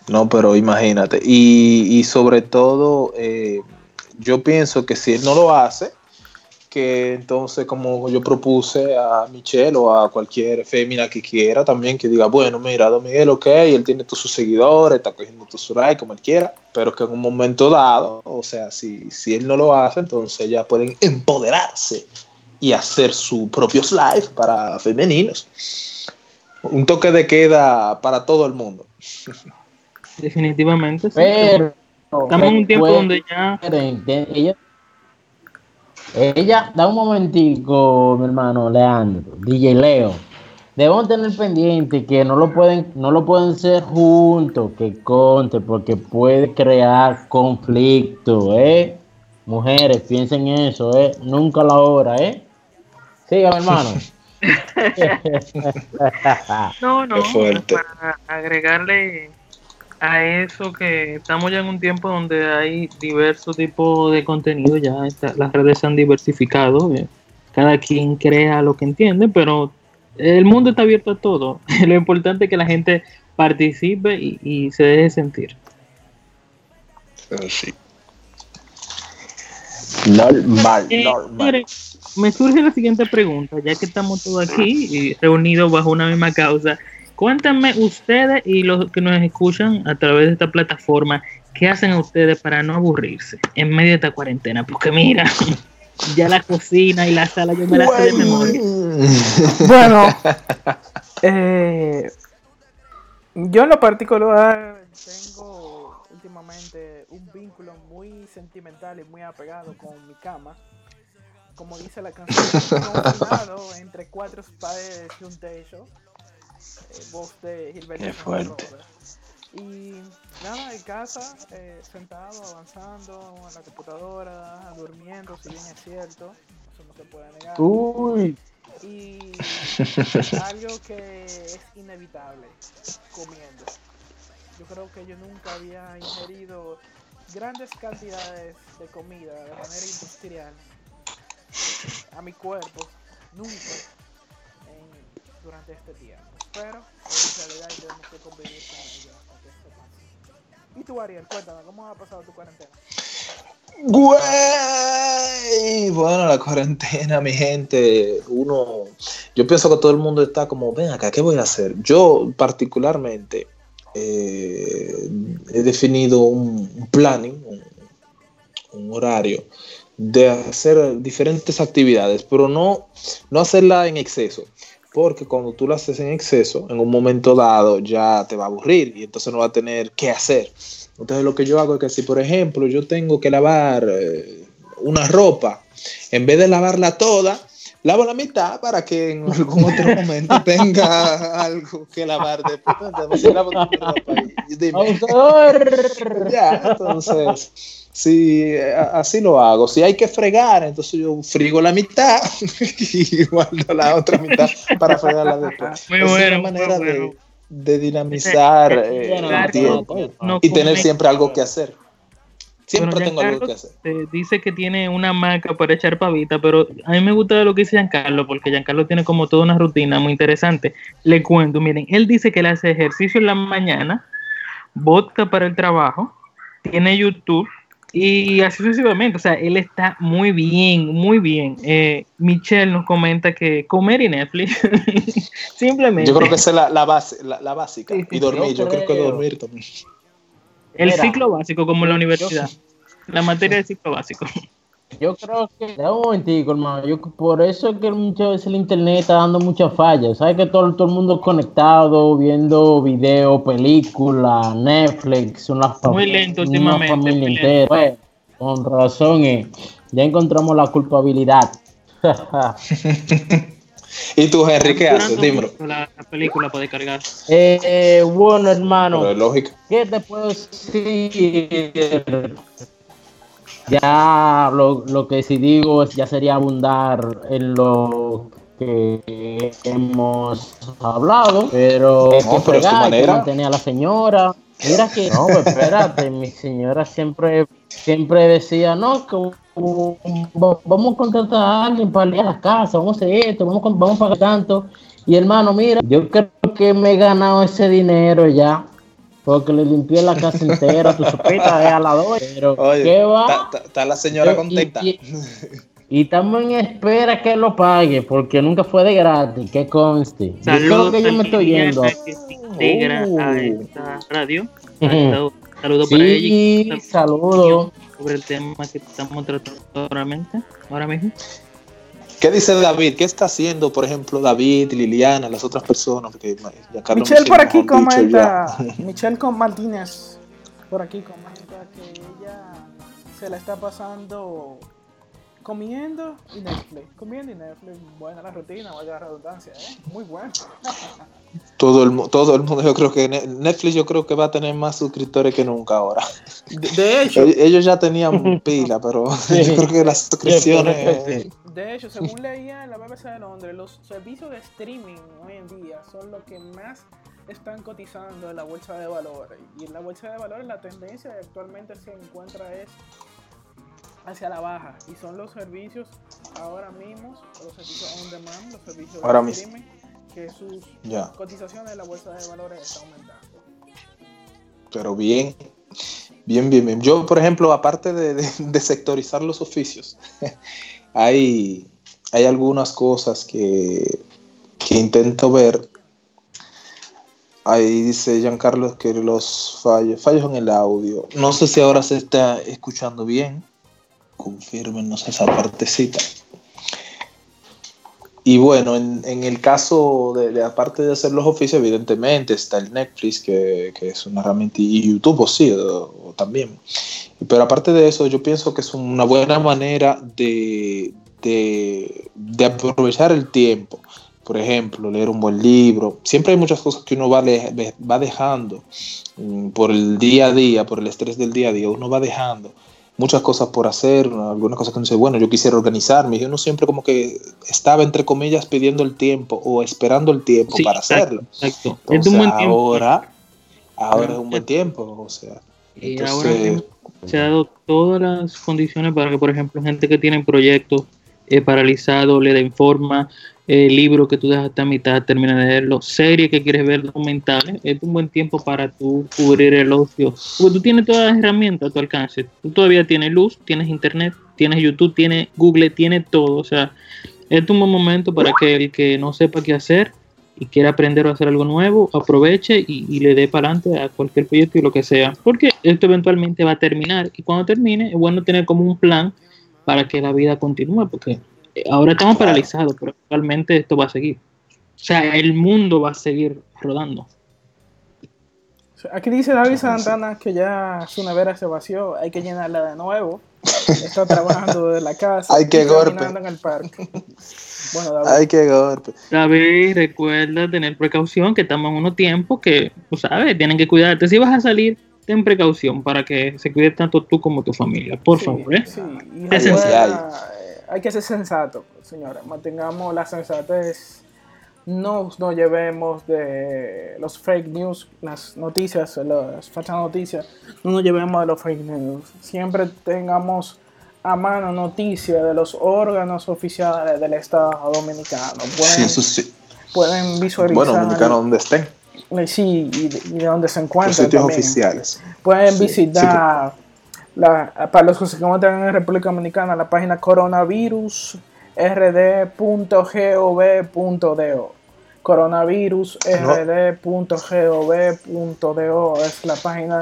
No, pero imagínate. Y, y sobre todo, eh, yo pienso que si él no lo hace, que entonces como yo propuse a Michelle o a cualquier fémina que quiera también que diga, bueno, mira, Don Miguel, ok, él tiene todos sus seguidores, está cogiendo todos sus likes como él quiera, pero que en un momento dado, o sea, si, si él no lo hace, entonces ya pueden empoderarse y hacer sus propios live para femeninos. Un toque de queda para todo el mundo. Definitivamente. sí. Pero Estamos en un tiempo donde ya de- ella, ella, da un momentico, mi hermano Leandro, DJ Leo. Debemos tener pendiente que no lo pueden, no lo pueden ser juntos, que conte, porque puede crear conflicto, ¿eh? Mujeres, piensen eso, ¿eh? Nunca la hora, ¿eh? Siga, mi hermano. No, no, para agregarle a eso que estamos ya en un tiempo donde hay diversos tipos de contenido, ya está- las redes se han diversificado, eh, cada quien crea lo que entiende, pero el mundo está abierto a todo. Lo importante es que la gente participe y, y se deje sentir. Sí. Normal, Eh, normal. mire, me surge la siguiente pregunta, ya que estamos todos aquí y reunidos bajo una misma causa. Cuéntenme ustedes y los que nos escuchan a través de esta plataforma, ¿qué hacen ustedes para no aburrirse en medio de esta cuarentena? Porque mira, ya la cocina y la sala yo me la sé de memoria. Bueno, eh, yo en lo particular tengo últimamente un vínculo muy sentimental y muy apegado con mi cama. Como dice la canción, entre cuatro paredes y un techo. Eh, de Gilberto Qué fuerte. Rosa. Y nada, en casa, eh, sentado, avanzando en la computadora, durmiendo, si bien es cierto, eso no se puede negar. Uy. Y algo que es inevitable, comiendo. Yo creo que yo nunca había ingerido grandes cantidades de comida de manera industrial a mi cuerpo, nunca en- durante este tiempo. Pero en realidad tenemos que convivir con ello hasta que esto pase. Y tú, Ariel, cuéntame, ¿cómo ha pasado tu cuarentena? Güey, bueno, la cuarentena, mi gente, uno, yo pienso que todo el mundo está como, ven acá, ¿qué voy a hacer? Yo particularmente eh, he definido un, un planning, un, un horario de hacer diferentes actividades, pero no, no hacerla en exceso, porque cuando tú lo haces en exceso, en un momento dado ya te va a aburrir y entonces no va a tener qué hacer. Entonces lo que yo hago es que si, por ejemplo, yo tengo que lavar eh, una ropa, en vez de lavarla toda, lavo la mitad para que en algún otro momento tenga algo que lavar después. Entonces, lavo ropa y dime. Ya, entonces, si a- así lo hago. Si hay que fregar, entonces yo frigo la mitad y guardo la otra mitad para fregarla después. Muy es bueno, una muy manera bueno. de, de dinamizar eh, el tiempo no y tener siempre algo que hacer. Siempre Bueno, tengo algo que hacer. eh, dice que tiene una maca para echar pavita, pero a mí me gusta lo que dice Giancarlo, porque Giancarlo tiene como toda una rutina muy interesante. Le cuento, miren, él dice que él hace ejercicio en la mañana, vodka para el trabajo, tiene YouTube y así sucesivamente. O sea, él está muy bien, muy bien. Eh, Michelle nos comenta que comer y Netflix, simplemente. Yo creo que esa es la, la base, la, la básica. y dormir, yo, yo creo que dormir también. el Mira, ciclo básico, como en la universidad. La materia del ciclo básico. Yo creo que, da un momentico, hermano, yo por eso es que muchas veces el internet está dando muchas fallas. Sabes que todo, todo el mundo conectado, viendo videos, películas, Netflix, una, Muy lento una últimamente, familia muy entera. Pues, con razón, eh, ya encontramos la culpabilidad. ¿Y tú, Henry, qué haces? Dímelo. La, la película para descargar. Eh, bueno, hermano, Pero es lógico. ¿qué te puedo decir? Ya lo, lo que sí digo es ya sería abundar en lo que hemos hablado, pero No, que pero fregar, manera. mantener a la señora. Mira que no, pues, espérate, mi señora siempre siempre decía, no, que uh, va- vamos a contratar a alguien para limpiar la casa, vamos a hacer esto, vamos, a- vamos a pagar tanto. Y hermano, mira, yo creo que me he ganado ese dinero ya. Porque le limpié la casa entera, tu sopita es a la dos, pero Oye, ¿qué va? está- la señora contenta. Y, Y estamos en espera que lo pague, porque nunca fue de gratis, que conste. Yo creo Saludos que yo me estoy yendo. que se integra Uh. a esta radio. Saludos saludos para ella. Sí, y saludos. Sobre el tema que estamos tratando ahora mismo. ¿Qué dice David? ¿Qué está haciendo, por ejemplo, David, Liliana, las otras personas? Giancarlo Michelle por aquí comenta. Michelle con Martínez por aquí comenta que ella se la está pasando comiendo y Netflix. Comiendo y Netflix. Buena la rutina, vaya la redundancia, ¿eh? Muy buena. Todo el, todo el mundo, yo creo que Ne- Netflix yo creo que va a tener más suscriptores que nunca ahora. De, de hecho, Ellos, ya tenían pila, pero yo creo que las suscripciones... de hecho, según leía en la BBC de Londres, los servicios de streaming hoy en día son los que más están cotizando en la bolsa de valores. Y en la bolsa de valores la tendencia actualmente se encuentra es hacia la baja. Y son los servicios ahora mismo, los servicios on demand, los servicios Ahora de mismo. streaming, que sus Ya. cotizaciones en la bolsa de valores están aumentando. Pero bien, bien, bien, bien. Yo, por ejemplo, aparte de, de- de sectorizar los oficios, hay, hay algunas cosas que, que intento ver. Ahí dice Giancarlo que los fallos, fallos en el audio. No sé si ahora se está escuchando bien. Confírmenos esa partecita. Y bueno, en, en el caso de, aparte de hacer los oficios, evidentemente está el Netflix, que, que es una herramienta, y YouTube, o sí, o- también. Pero aparte de eso, yo pienso que es una buena manera de, de, de aprovechar el tiempo. Por ejemplo, leer un buen libro. Siempre hay muchas cosas que uno va, va dejando mm, por el día a día, por el estrés del día a día. Uno va dejando muchas cosas por hacer, algunas cosas que uno dice, bueno, yo quisiera organizarme. Y uno siempre como que estaba, entre comillas, pidiendo el tiempo o esperando el tiempo Sí, para exacto, hacerlo. Exacto. es Entonces, un buen tiempo. ahora, ahora es un buen tiempo. O sea, Y entonces, ahora se ha dado todas las condiciones para que, por ejemplo, gente que tiene proyectos eh, paralizados le den forma, eh, libros que tú dejaste a mitad, termina de leerlo, series que quieres ver documentales, es un buen tiempo para tú cubrir el ocio. Porque tú tienes todas las herramientas a tu alcance. Tú todavía tienes luz, tienes internet, tienes YouTube, tienes Google, tienes todo. O sea, es un buen momento para que el que no sepa qué hacer y quiera aprender o hacer algo nuevo, aproveche y, y le dé para adelante a cualquier proyecto y lo que sea. Porque esto eventualmente va a terminar y cuando termine es bueno tener como un plan para que la vida continúe, porque ahora estamos paralizados, pero actualmente esto va a seguir. O sea, el mundo va a seguir rodando. Aquí dice David Santana que ya su nevera se vació, hay que llenarla de nuevo. Está trabajando desde la casa. Ay, qué y golpe. en el parque. Bueno, David. Ay, qué golpe. David, recuerda tener precaución, que estamos en unos tiempos que, tú sabes, tienen que cuidarte. Si vas a salir, ten precaución para que se cuide tanto tú como tu familia, por Sí, favor. ¿eh? sí, y Es recuerda, sencillo. eh, hay que ser sensato, señores. Mantengamos la sensatez. No nos llevemos de los fake news, las noticias, las falsas noticias. No nos llevemos de los fake news. Siempre tengamos a mano noticias de los órganos oficiales del Estado Dominicano. Pueden, Sí, eso sí. pueden visualizar. Bueno, dominicano donde estén. eh, Sí, y de, y de donde se Los encuentran. sitios también. oficiales. Pueden Sí, visitar, la, para los que se encuentran en República Dominicana, la página coronavirusrd.gov.do. Coronavirusrd.gov.do es la página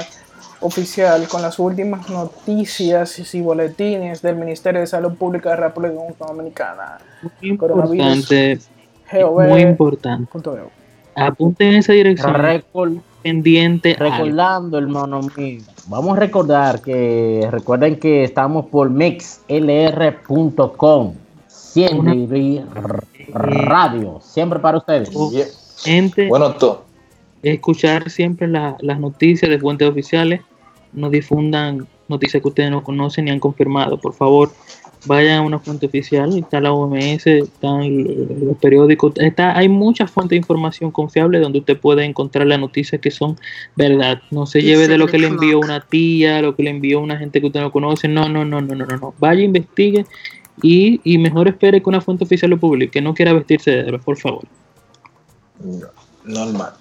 oficial con las últimas noticias y boletines del Ministerio de Salud Pública de la República Dominicana. Importante, muy importante. Apunten en esa dirección. Recol- pendiente. algo. Recordando, hermano mío, vamos a recordar que recuerden que estamos por mixlr.com, 100 degree radio, siempre para ustedes. Gente, Bueno, todo. escuchar siempre la- las noticias de fuentes oficiales, no difundan noticias que ustedes no conocen ni han confirmado. Por favor, vayan a una fuente oficial, está la OMS, están los periódicos, está, hay muchas fuentes de información confiable donde usted puede encontrar las noticias que son verdad. No se lleve de lo que le envió una tía, lo que le envió una gente que usted no conoce. No, no, no, no, no, no. no. Vaya, investigue y, y mejor espere que una fuente oficial lo publique. No quiera vestirse de héroe, por favor. Normal.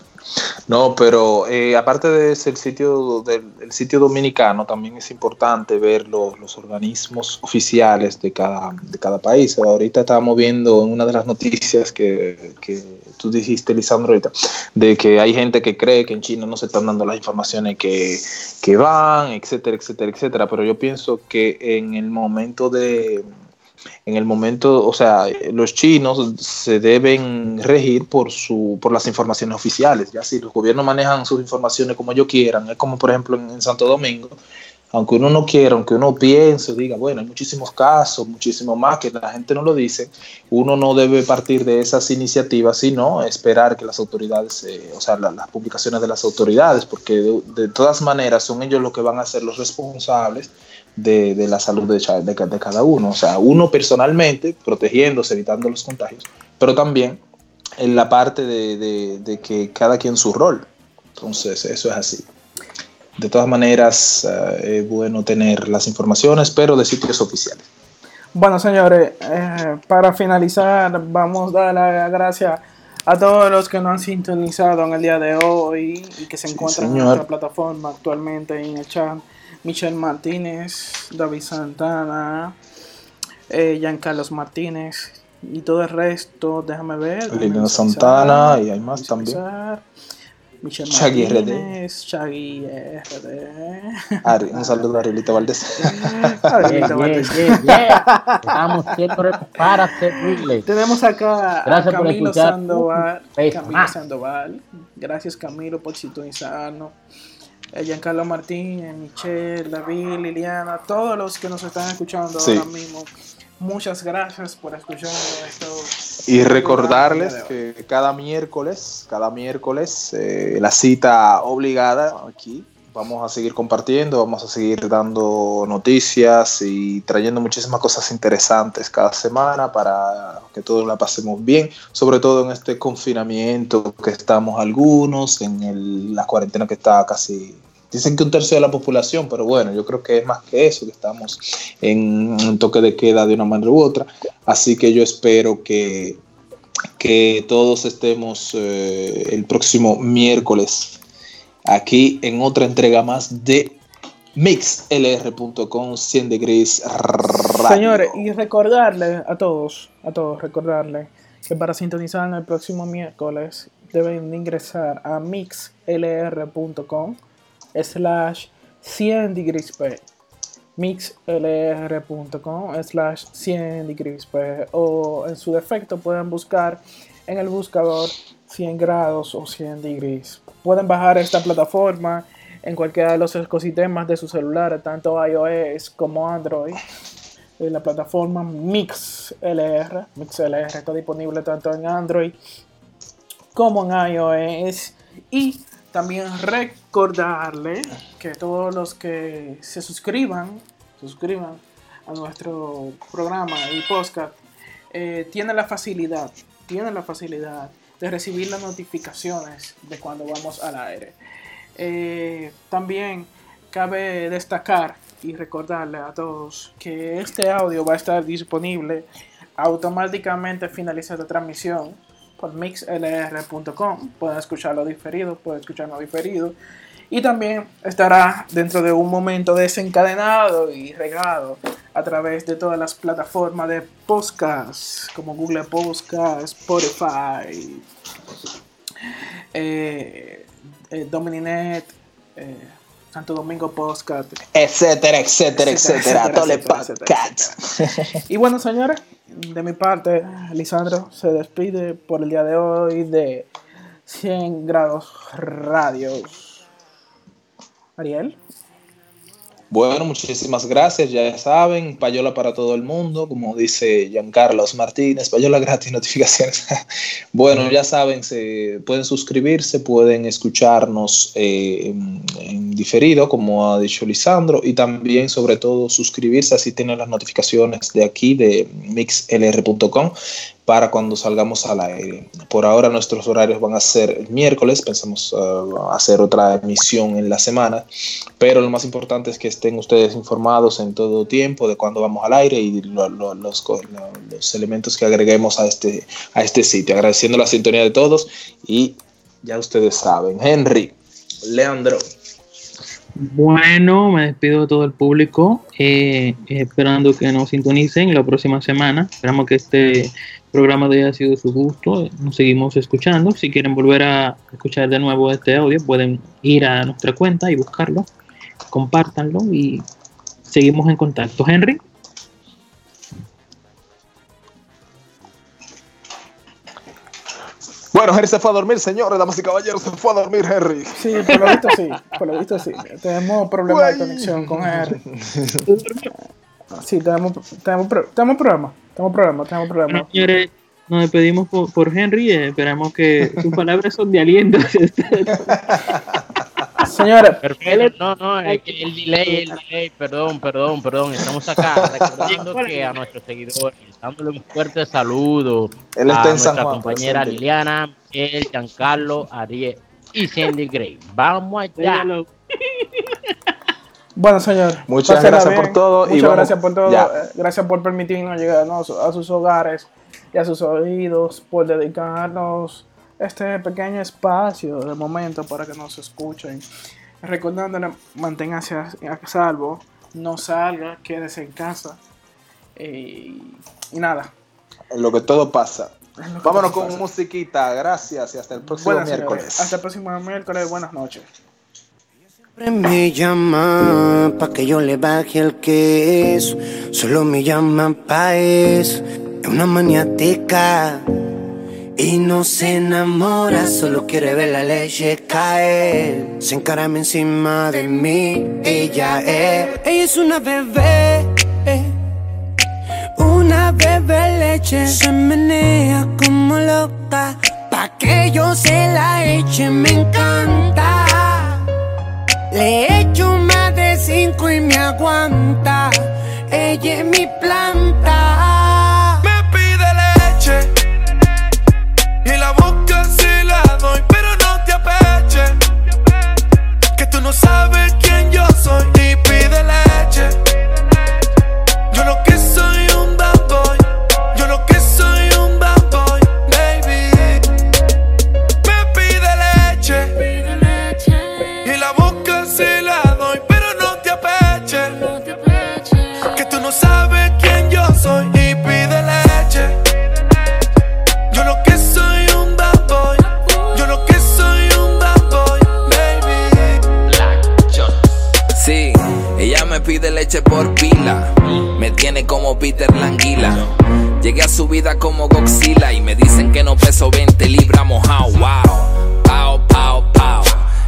No, pero eh, aparte de ese, sitio del el sitio dominicano, también es importante ver los, los organismos oficiales de cada, de cada país. Ahorita estábamos viendo en una de las noticias que, que tú dijiste, Lisandro, ahorita, de que hay gente que cree que en China no se están dando las informaciones que, que van, etcétera, etcétera, etcétera. Pero yo pienso que en el momento de en el momento, o sea, los chinos se deben regir por su por las informaciones oficiales. Ya si los gobiernos manejan sus informaciones como ellos quieran, es como por ejemplo en, Santo Domingo, aunque uno no quiera, aunque uno piense, diga, bueno, hay muchísimos casos, muchísimo más que la gente no lo dice, uno no debe partir de esas iniciativas, sino esperar que las autoridades, eh, o sea, la- las publicaciones de las autoridades, porque de, de todas maneras son ellos los que van a ser los responsables de, de la salud de, de de cada uno. O sea, uno personalmente, protegiéndose, evitando los contagios, pero también en la parte de, que cada quien su rol. Entonces, eso es así. De todas maneras, eh, es bueno tener las informaciones, pero de sitios oficiales. Bueno, señores, eh, para finalizar, vamos a dar las gracias a todos los que nos han sintonizado en el día de hoy y que se encuentran en nuestra plataforma actualmente en el chat. Michelle Martínez, David Santana, eh, Giancarlos Martínez y todo el resto, déjame ver. visualizar, Santana y hay más también. Michelle Shaggy RD. Martínez, Shaggy RD. Ari, un saludo a Arielita Valdés. Arielita Yeah, Valdés. yeah, yeah. Estamos siempre para servirles. Tenemos acá Gracias a por Camilo escuchar. Sandoval. Camilo. Sandoval. Gracias Camilo por sintonizarnos. Giancarlo Martínez, Michelle, David, Liliana, todos los que nos están escuchando Sí. ahora mismo. Muchas gracias por escuchar esto. Y recordarles que cada miércoles, cada miércoles, eh, la cita obligada aquí. Vamos a seguir compartiendo, vamos a seguir dando noticias y trayendo muchísimas cosas interesantes cada semana para que todos la pasemos bien, sobre todo en este confinamiento que estamos algunos, en el- la cuarentena que está casi... Dicen que un tercio de la población, pero bueno, yo creo que es más que eso, que estamos en un toque de queda de una manera u otra. Así que yo espero que, que todos estemos eh, el próximo miércoles aquí en otra entrega más de mixlr.com 100 degrees. Señores, y recordarle a todos, a todos, recordarle que para sintonizar el próximo miércoles deben de ingresar a mixlr.com slash 100 degrees P. mixlr.com slash 100 degrees P. O en su defecto pueden buscar en el buscador 100 grados o 100 degrees. Pueden bajar esta plataforma en cualquiera de los ecosistemas de su celular, tanto iOS como Android. En la plataforma MixLR. MixLR está disponible tanto en Android como en iOS. Y también recordarle que todos los que se suscriban, suscriban a nuestro programa y podcast, eh, la facilidad, tienen la facilidad de recibir las notificaciones de cuando vamos al aire. Eh, también cabe destacar y recordarle a todos que este audio va a estar disponible automáticamente finaliza la transmisión por mixlr.com. Pueden escucharlo diferido, pueden escucharlo diferido. Y también estará dentro de un momento desencadenado y regado a través de todas las plataformas de podcast, como Google Podcast, Spotify, eh, eh, Domininet, eh, Santo Domingo Podcast, Etcétera, etcétera, etcétera. Podcast. y bueno, señores, de mi parte, Lisandro se despide por el día de hoy de 100 grados radios. Ariel. Bueno, muchísimas gracias, ya saben, payola para todo el mundo, como dice Giancarlos Martínez, payola gratis, notificaciones. bueno, ya saben, se pueden suscribirse, pueden escucharnos eh, en, en diferido, como ha dicho Lisandro, y también, sobre todo, suscribirse, así tienen las notificaciones de aquí, de mixlr.com, para cuando salgamos al aire. Por ahora nuestros horarios van a ser el miércoles, pensamos uh, hacer otra emisión en la semana, pero lo más importante es que estén ustedes informados en todo tiempo de cuando vamos al aire y lo, lo, los, lo, los, elementos que agreguemos a este, a este sitio. Agradeciendo la sintonía de todos y Ya ustedes saben. Henry, Leandro. Bueno, me despido de todo el público, eh, esperando que nos sintonicen la próxima semana. Esperamos que este programa de haya sido de su gusto. Nos seguimos escuchando. Si quieren volver a escuchar de nuevo este audio, pueden ir a nuestra cuenta y buscarlo. Compártanlo y seguimos en contacto. Henry. Bueno, Henry se fue a dormir, señores, damas y caballeros, se fue a dormir, Henry. Sí, por lo visto sí, por lo visto sí. Tenemos problemas de conexión con Henry. Sí, tenemos, tenemos, tenemos problema, tenemos problema, tenemos problema. Bueno, señores, nos despedimos por, por Henry. eh, esperamos que sus palabras son de aliento. Señores, Perfecto. No, no, es que el delay, el delay, perdón, perdón, perdón. Estamos acá recordando que a nuestros seguidores, dándole un fuerte saludo Él está a en San nuestra Juan, compañera presente. Liliana, el Giancarlo, Ariel y Cindy Gray. Vamos allá. Bueno, señor. Muchas gracias por todo y Muchas vamos- gracias por todo. ya. eh, Gracias por permitirnos llegar ¿no? a sus hogares y a sus oídos, por dedicarnos este pequeño espacio de momento para que nos escuchen. Recordándole, manténgase a, a salvo, no salga, quédese en casa. eh, y nada. En lo que todo pasa. Vámonos todo con pasa. musiquita. Gracias y hasta el próximo Buenas, miércoles. señores. Hasta el próximo miércoles. Buenas noches. Siempre me llama pa' que yo le baje el queso. Solo me llama pa' eso. Es una maniática. Y no se enamora, solo quiere ver la leche caer. Se encarama encima de mí, ella es. Ella es una bebé. eh. Una bebé leche. Se menea como loca. Pa' que yo se la eche, me encanta. Le echo más de cinco y me aguanta. Ella es mi planta. No sabes quién yo soy por pila. Me tiene como Peter Languila. Llegué a su vida como Godzilla y me dicen que no peso 20 libras mojado. Wow.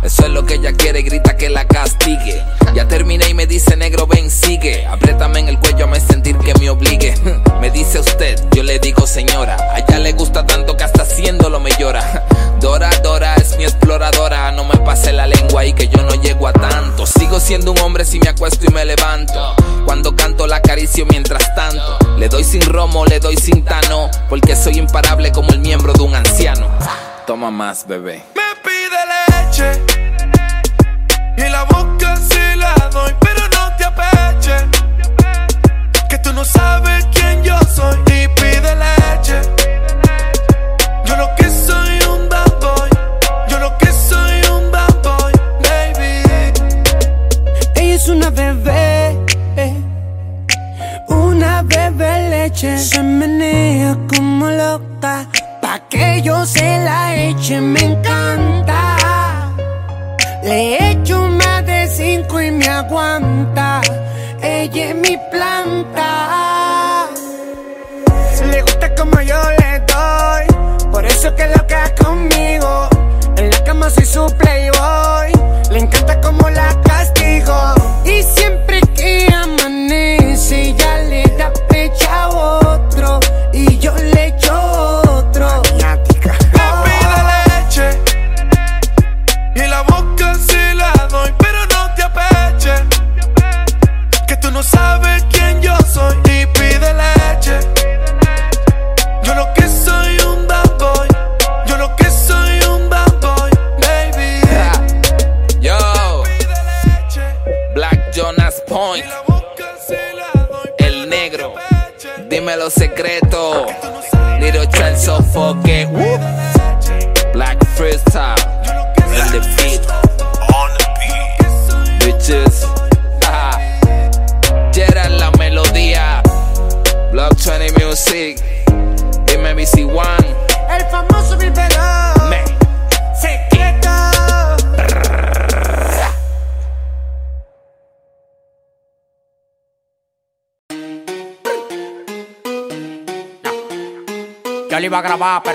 Eso es lo que ella quiere, grita que la castigue. Ya terminé y me dice negro, ven, sigue. Apriétame en el cuello, me sentir que me obligue. Me dice usted, yo le digo señora. A ella le gusta tanto que hasta haciéndolo me llora. Dora, Dora es mi exploradora. No me pase la lengua y que yo no llego a tanto. Sigo siendo un hombre si me acuesto y me levanto. Cuando canto la acaricio mientras tanto. Le doy sin romo, le doy sin tano. Porque soy imparable como el miembro de un anciano. Toma más, bebé. Me pide leche y la boca se la doy, pero no te apeche. Que tú no sabes quién yo soy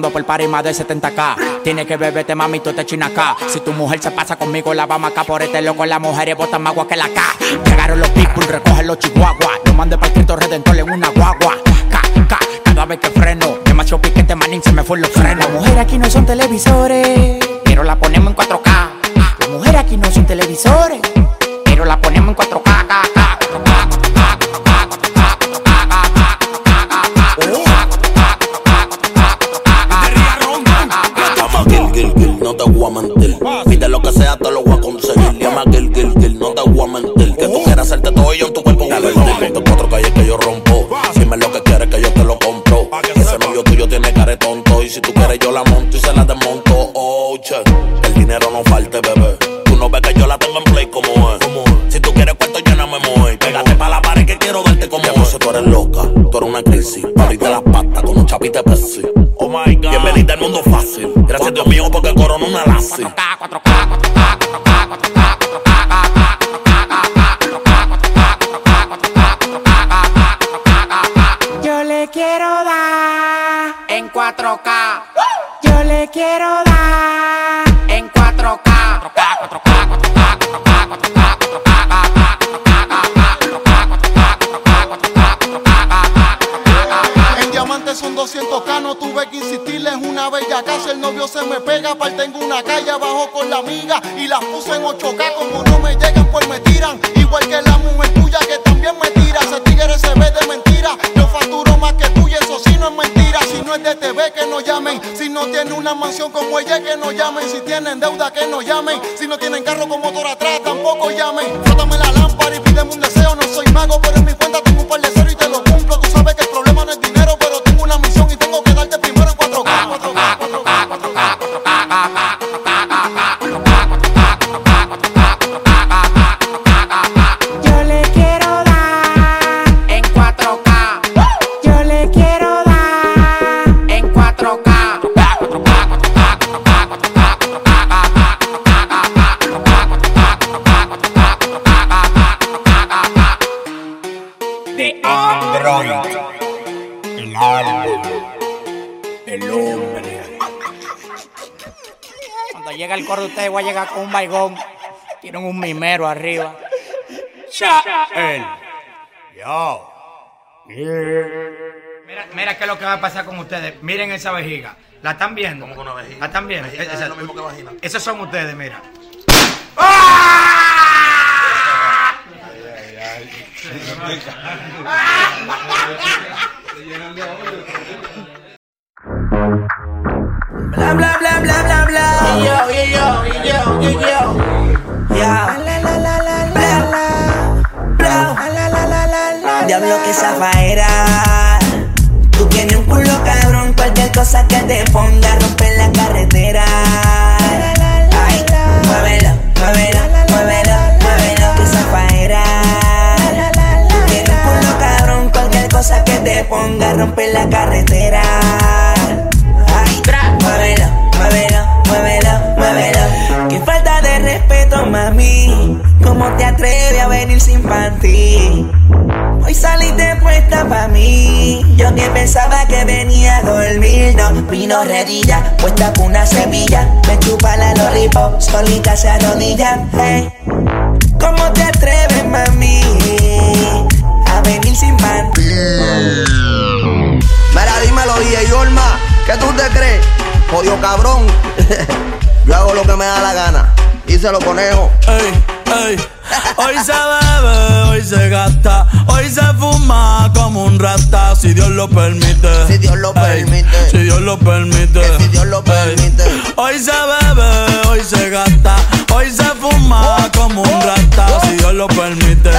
Por party más de 70k. Tiene que beberte, mami, tú te china acá. Si tu mujer se pasa conmigo, la vamos acá por este loco. Las mujeres botan más agua que la K. Llegaron los people, recogen los chihuahuas. Lo mandé para Cristo Redentor en una guagua. K, K, cada vez que freno. Demasiado piquete, manín, se me fue los frenos. Las mujeres aquí no son televisores, pero la ponemos en 4K. Las mujeres aquí no son televisores, pero la ponemos en 4K. Te voy a mentir. Pide lo que sea, te lo voy a conseguir. Llama Gil, Gil, Gil, no te voy a mentir. Que tú quieras hacerte todo ello en tu cuerpo. Se me pega, aparte tengo una calle abajo con la amiga. Y las puse en 8k, voy a llegar con un baigón. Tienen un mimero arriba. Él. Yo. Mira, mira qué es lo que va a pasar con ustedes. Miren esa vejiga. ¿La están viendo? ¿Cómo una vejiga? ¿La están viendo? Vejiga es Esa- lo mismo que vagina. Esos son ustedes, mira. Bla la la la. Diablo que zafaera. Tú tienes un culo cabrón, cualquier cosa que te ponga rompe la carretera. Ay, muévelo, muévelo, muévelo, muévelo que zafaera. Tú tienes un culo cabrón, cualquier cosa que te ponga rompe la carretera. ¿Cómo te atreves a venir sin panty? Hoy saliste puesta pa' mí. Yo que pensaba que venía a dormir. No, vino redilla, puesta con una semilla. Me chupa la lollipop, solita se arrodilla. Hey. ¿Cómo te atreves, mami? A venir sin panty. Mira, dímelo, DJ Olma, ¿qué tú te crees? jodido cabrón. Yo hago lo que me da la gana. Díselo, conejo. Ey, ey. Hoy se bebe, hoy se gasta, hoy se fuma como un rata, si Dios lo permite. Si Dios lo permite. Si Dios lo permite. Si Dios lo permite. Hoy se bebe, hoy se gasta, hoy se fuma como un rata, si Dios lo permite.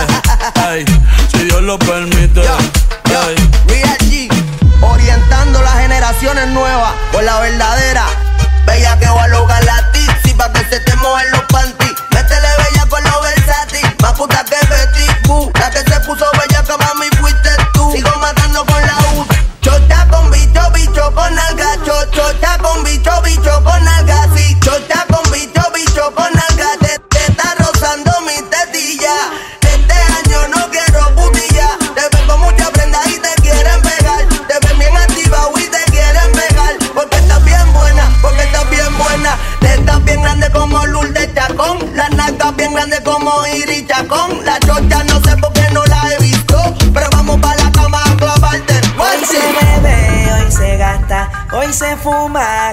Ey, si Dios lo permite. Ey. Real G, orientando las generaciones nuevas con la verdadera. Bella que va a lograr la tipsy pa' que se te mojen los panties. Métele bella con los versátil, más puta que Betty Boo.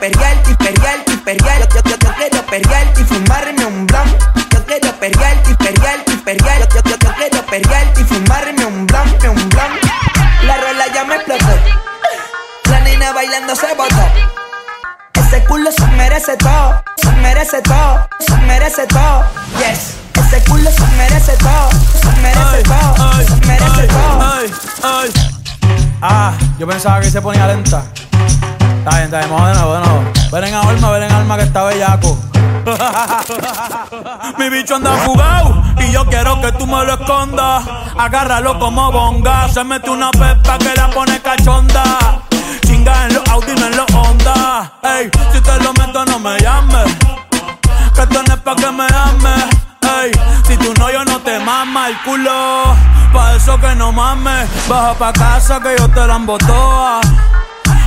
Perrearte y perrearte y perrear. Yo, yo, yo, quiero perrearte y fumarme un blunt. Yo quiero perrearte y perrearte y perrear. Yo, yo, yo, quiero perrearte y fumarme un blunt, un blunt. La rola ya me explotó. La nena bailando se botó. Ese culo se merece todo, se merece todo, se merece todo. Yes. Ese culo se merece todo, se merece todo, se merece todo. Ah, yo pensaba que se ponía lenta. Está bien, está bien, vamos de nuevo, de nuevo. Ven en alma, ven en alma que está bellaco. Mi bicho anda fugado y yo quiero que tú me lo escondas. Agárralo como bonga. Se mete una pepa que la pone cachonda. Chinga en los Audi, no en los Honda. Ey, si te lo meto, no me llames. Que esto no es pa' que me ames. Si tú no, yo no te mama el culo. Pa' eso que no mames. Baja pa' casa que yo te la embotoa.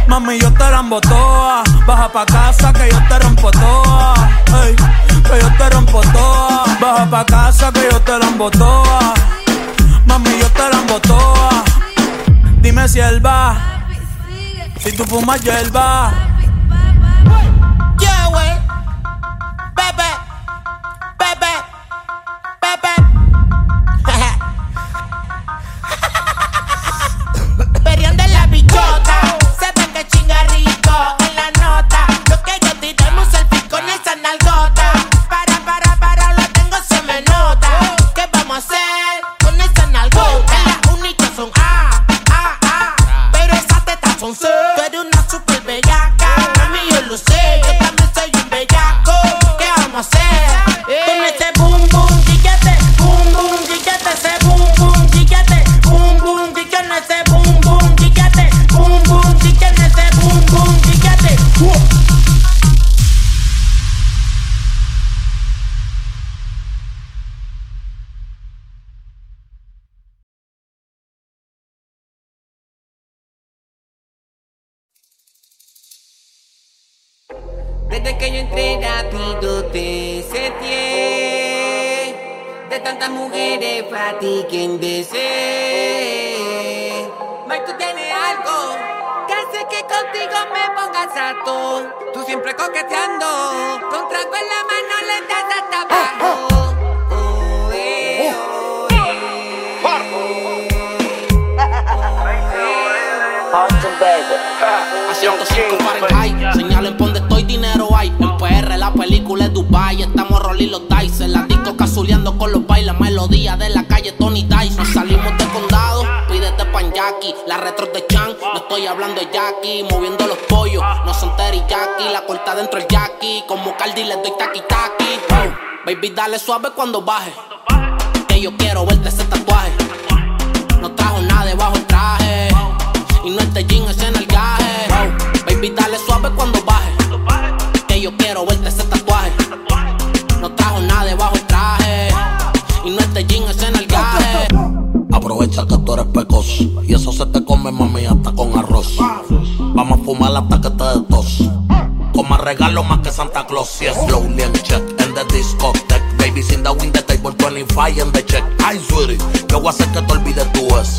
Mami, yo te la embotoa. Baja pa' casa que yo te rompo toa. Que yo te rompo toa. Baja pa' casa que yo te la embotoa. Mami, yo te la embotoa. Dime si él va. Si tú fumas hierba. Yeah, wey. Bebe. De tantas mujeres para ti quien desee Mike, tú tienes algo Que hace que contigo me pongas harto Tú siempre coqueteando Con trago en la mano le das hasta abajo. Oh, eh, oh, A 105 Fahrenheit, señalen donde estoy, dinero hay. En PR la película es Dubai, estamos rolling los dice. La disco casuleando con los bailes, melodía de la calle Tony. Nos salimos de condado, pídete pan Jackie. La retro de Chan, no estoy hablando de Jackie. Moviendo los pollos, no son teriyaki. La corta dentro el Jackie, como Cardi le doy taki. Oh, baby, dale suave cuando baje. Que yo quiero verte ese tatuaje. No trajo nada debajo el traje. Y no este jean, ese nalgaje. Wow, baby, dale suave cuando baje. aprovecha que tú eres pecoz. Y eso se te come, mami, hasta con arroz. Vamos a fumar hasta que te des tos. Coma regalo más que Santa Claus. Yes, lonely and check in the discotheque. Baby, in the wind, the table 25 and the check. Ay, sweetie, yo voy a hacer que te olvides tú es.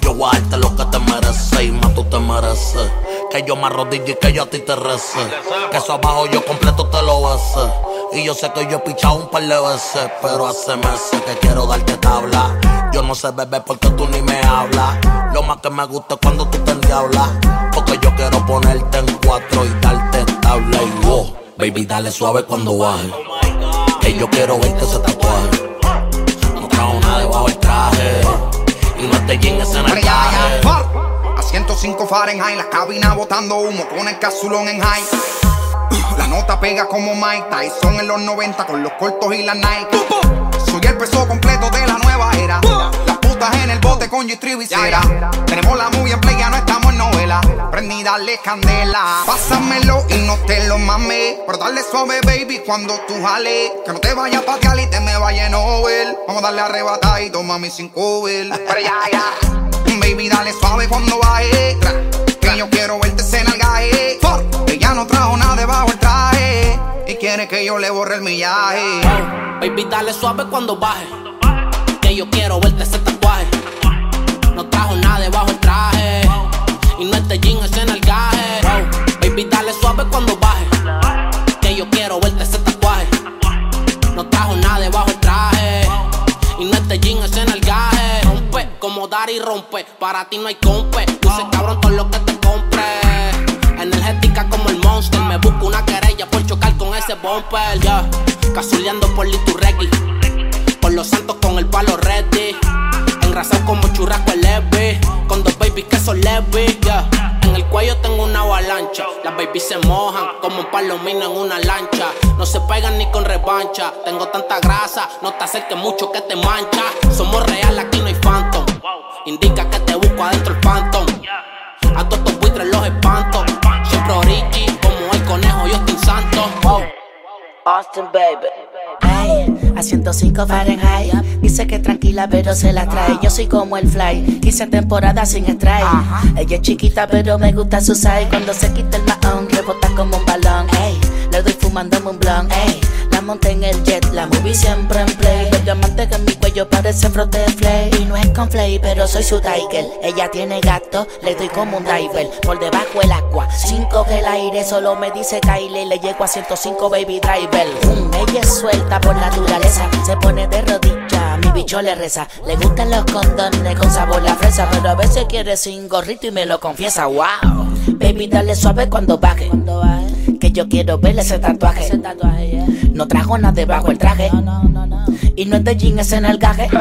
Yo voy a darte lo que te mereces y más tú te mereces. Que yo me arrodille y que yo a ti te rece. Que eso abajo yo completo te lo bese. Y yo sé que yo he pichado un par de veces, pero hace meses que quiero darte tabla. Yo no sé beber porque tú ni me hablas. Lo más que me gusta es cuando tú te endiablas. Porque yo quiero ponerte en cuatro y darte tabla y wow. Baby, dale suave cuando baje. Que yo quiero verte ese tatuaje. No trajo nada debajo del traje. Y no te en el Pero ya, ya, traje. fuck. A 105 Fahrenheit, la cabina botando humo con el casulón en high. La nota pega como Mike Tyson en los 90 con los cortos y la Nike. Soy el peso completo de la nueva era. Las putas en el bote con y cera. Tenemos la movie en play, ya no estamos en novela. Prendí, dale candela. Pásamelo y no te lo mames. Pero dale suave, baby, cuando tú jales. Que no te vayas a patear y te me vaya en over. Vamos a darle arrebatadito, mami, sin cover. Pero ya, ya. Baby, dale suave cuando baje. Que yo quiero verte en el gaje. Ella no trajo nada debajo el traje. Y quiere que yo le borre el millaje. Baby, dale suave cuando baje. Que yo quiero verte ese Para ti no hay compe. Luce cabrón todo lo que te compre. Energética como el monster. Me busco una querella por chocar con ese bumper. Ya, casuleando por Liturregui. Por los santos con el palo ready. Engrasado como churrasco el leve. Con dos babies que son leves. ya. El cuello tengo una avalancha. Las babies se mojan como un palomino en una lancha. No se pegan ni con revancha. Tengo tanta grasa, no te acerques mucho que te mancha. Somos real, aquí no hay phantom. Indica que te busco adentro el phantom. A todos estos buitres los espanto. Siempre origi, como el conejo, yo estoy santo. Austin, baby. Ey, a 105 Fahrenheit. Dice que tranquila, pero se la trae. Yo soy como el fly. Quise temporada sin strike. Ella es chiquita, pero me gusta su size. Cuando se quita el mahón, rebota como un balón. Ey, le doy fumándome un blunt. Ey, monté en el jet, la movie siempre en play. Los diamantes que en mi cuello parece frote flay. Y no es con flay, pero soy su tiger. Ella tiene gato, le doy como un diver. Por debajo el agua, cinco que el aire solo me dice Kylie. Le llego a 105 baby driver. Ella es suelta por naturaleza, se pone de rodilla. Mi bicho le reza. Le gustan los condones con sabor a fresa, pero a veces quiere sin gorrito y me lo confiesa. Wow, baby, dale suave cuando baje. Que yo quiero verle ese tatuaje. No trajo nada debajo el traje. Y no es de jean, es en el gaje. No.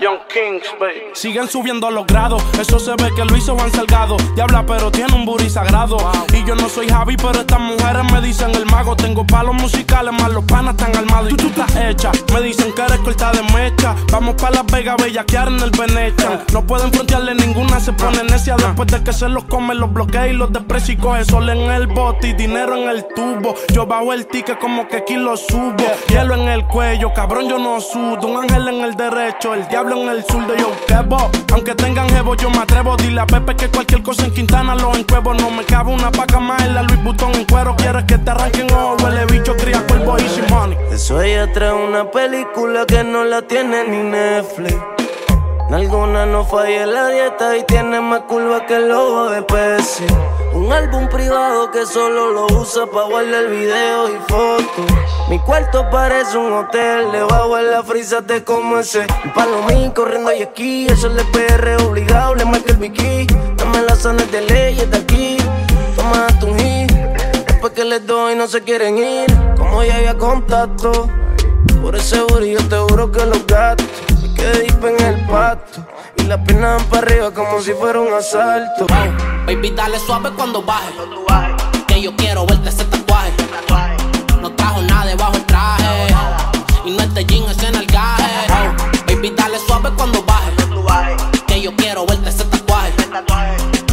Young Kings, baby. Siguen subiendo los grados. Eso se ve que lo hizo Juan Salgado. Diabla, pero tiene un booty sagrado. Y yo no soy Javi, pero estas mujeres me dicen el mago. Tengo palos musicales, más los panas están armados. Y tú estás hecha. Me dicen que eres corta de mecha. Vamos para Las Vegas, bellaquear en el Venetian. No pueden frontearle ninguna, se pone necia. Después de que se los come, los bloquea y los desprecia y coge sol en el bote y dinero en el tubo. Yo bajo el ticket como que aquí lo subo. Hielo en el cuello, cabrón, yo no sudo. Un ángel en el derecho, el diablo en el zurdo. Yo quebo, aunque tengan jevo, yo me atrevo. Dile a Pepe que cualquier cosa en Quintana lo encuevo. No me cabe una paca más en la Louis Vuitton en cuero. Quieres que te arranquen ojo, huele bicho, cría cuervo y money. Eso ella trae una película que no la tiene ni Netflix. En alguna no falla la dieta y tiene más curva que el lobo de Pepsi. Un álbum privado que solo lo usa para guardar videos y fotos. Mi cuarto parece un hotel, debajo de la frisa te como ese. Un palomín corriendo y esquí, eso es de PR obligado, le marca el bikini. Dame las zonas de leyes de aquí, toma tu hit. Después que les doy no se quieren ir, como ya había contacto. Por ese yo te juro que los gatos quedé en el pasto. Y la piernas van para arriba como si fuera un asalto. Baby, dale suave cuando baje. Que yo quiero verte ese tatuaje. No trajo nada debajo el traje. Y no este jean es en el gaje. Baby, dale suave cuando baje. Que yo quiero verte ese tatuaje.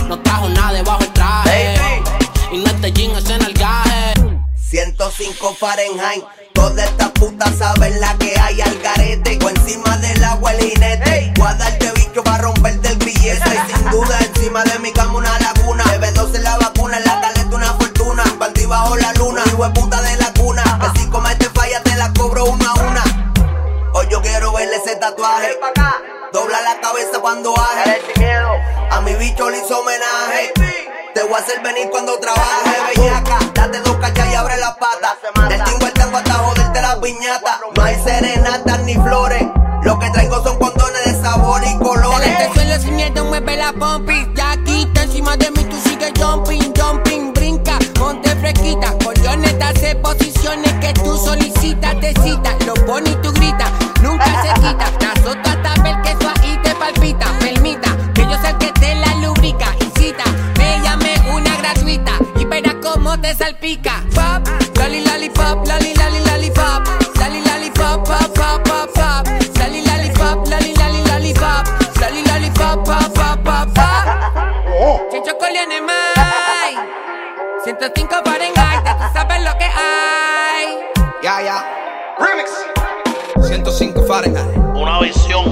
No trajo nada debajo el traje. Y no este jean es en el gaje. 105 Fahrenheit. Todas estas putas saben la que hay al garete bajo el jinete. Bicho para romperte el billete. Y sin duda, encima de mi cama una laguna. bb se la vacuna, en la caleta una fortuna. Bandí bajo la luna, hijo puta de la cuna. Que si comete falla, te la cobro una a una. Hoy yo quiero verle ese tatuaje. Dobla la cabeza cuando baje. A mi bicho le hizo homenaje. Te voy a hacer venir cuando trabaje, bellaca. Date dos cachas y abre las patas. Del tingo al tango hasta joderte las piñatas. No hay serenatas ni flores. Lo que traigo son condones de sabor y colores. Al suelo sin miedo, mueve la pompi. Ya quita encima de mí, tú sigues jumping, jumping, brinca, ponte fresquita. Coliones, hace posiciones que tú solicitas, te cita. Lo pone y tú gritas, nunca se quita. Azoto hasta ver que eso ahí te palpita. Permita que yo sé que te la lubrica. Y cita, me llame una gratuita y verás cómo te salpica. Pop, loli, loli, loli, 105 Fahrenheit, ya tú sabes lo que hay. Ya, ya. Remix. 105 Fahrenheit. Una visión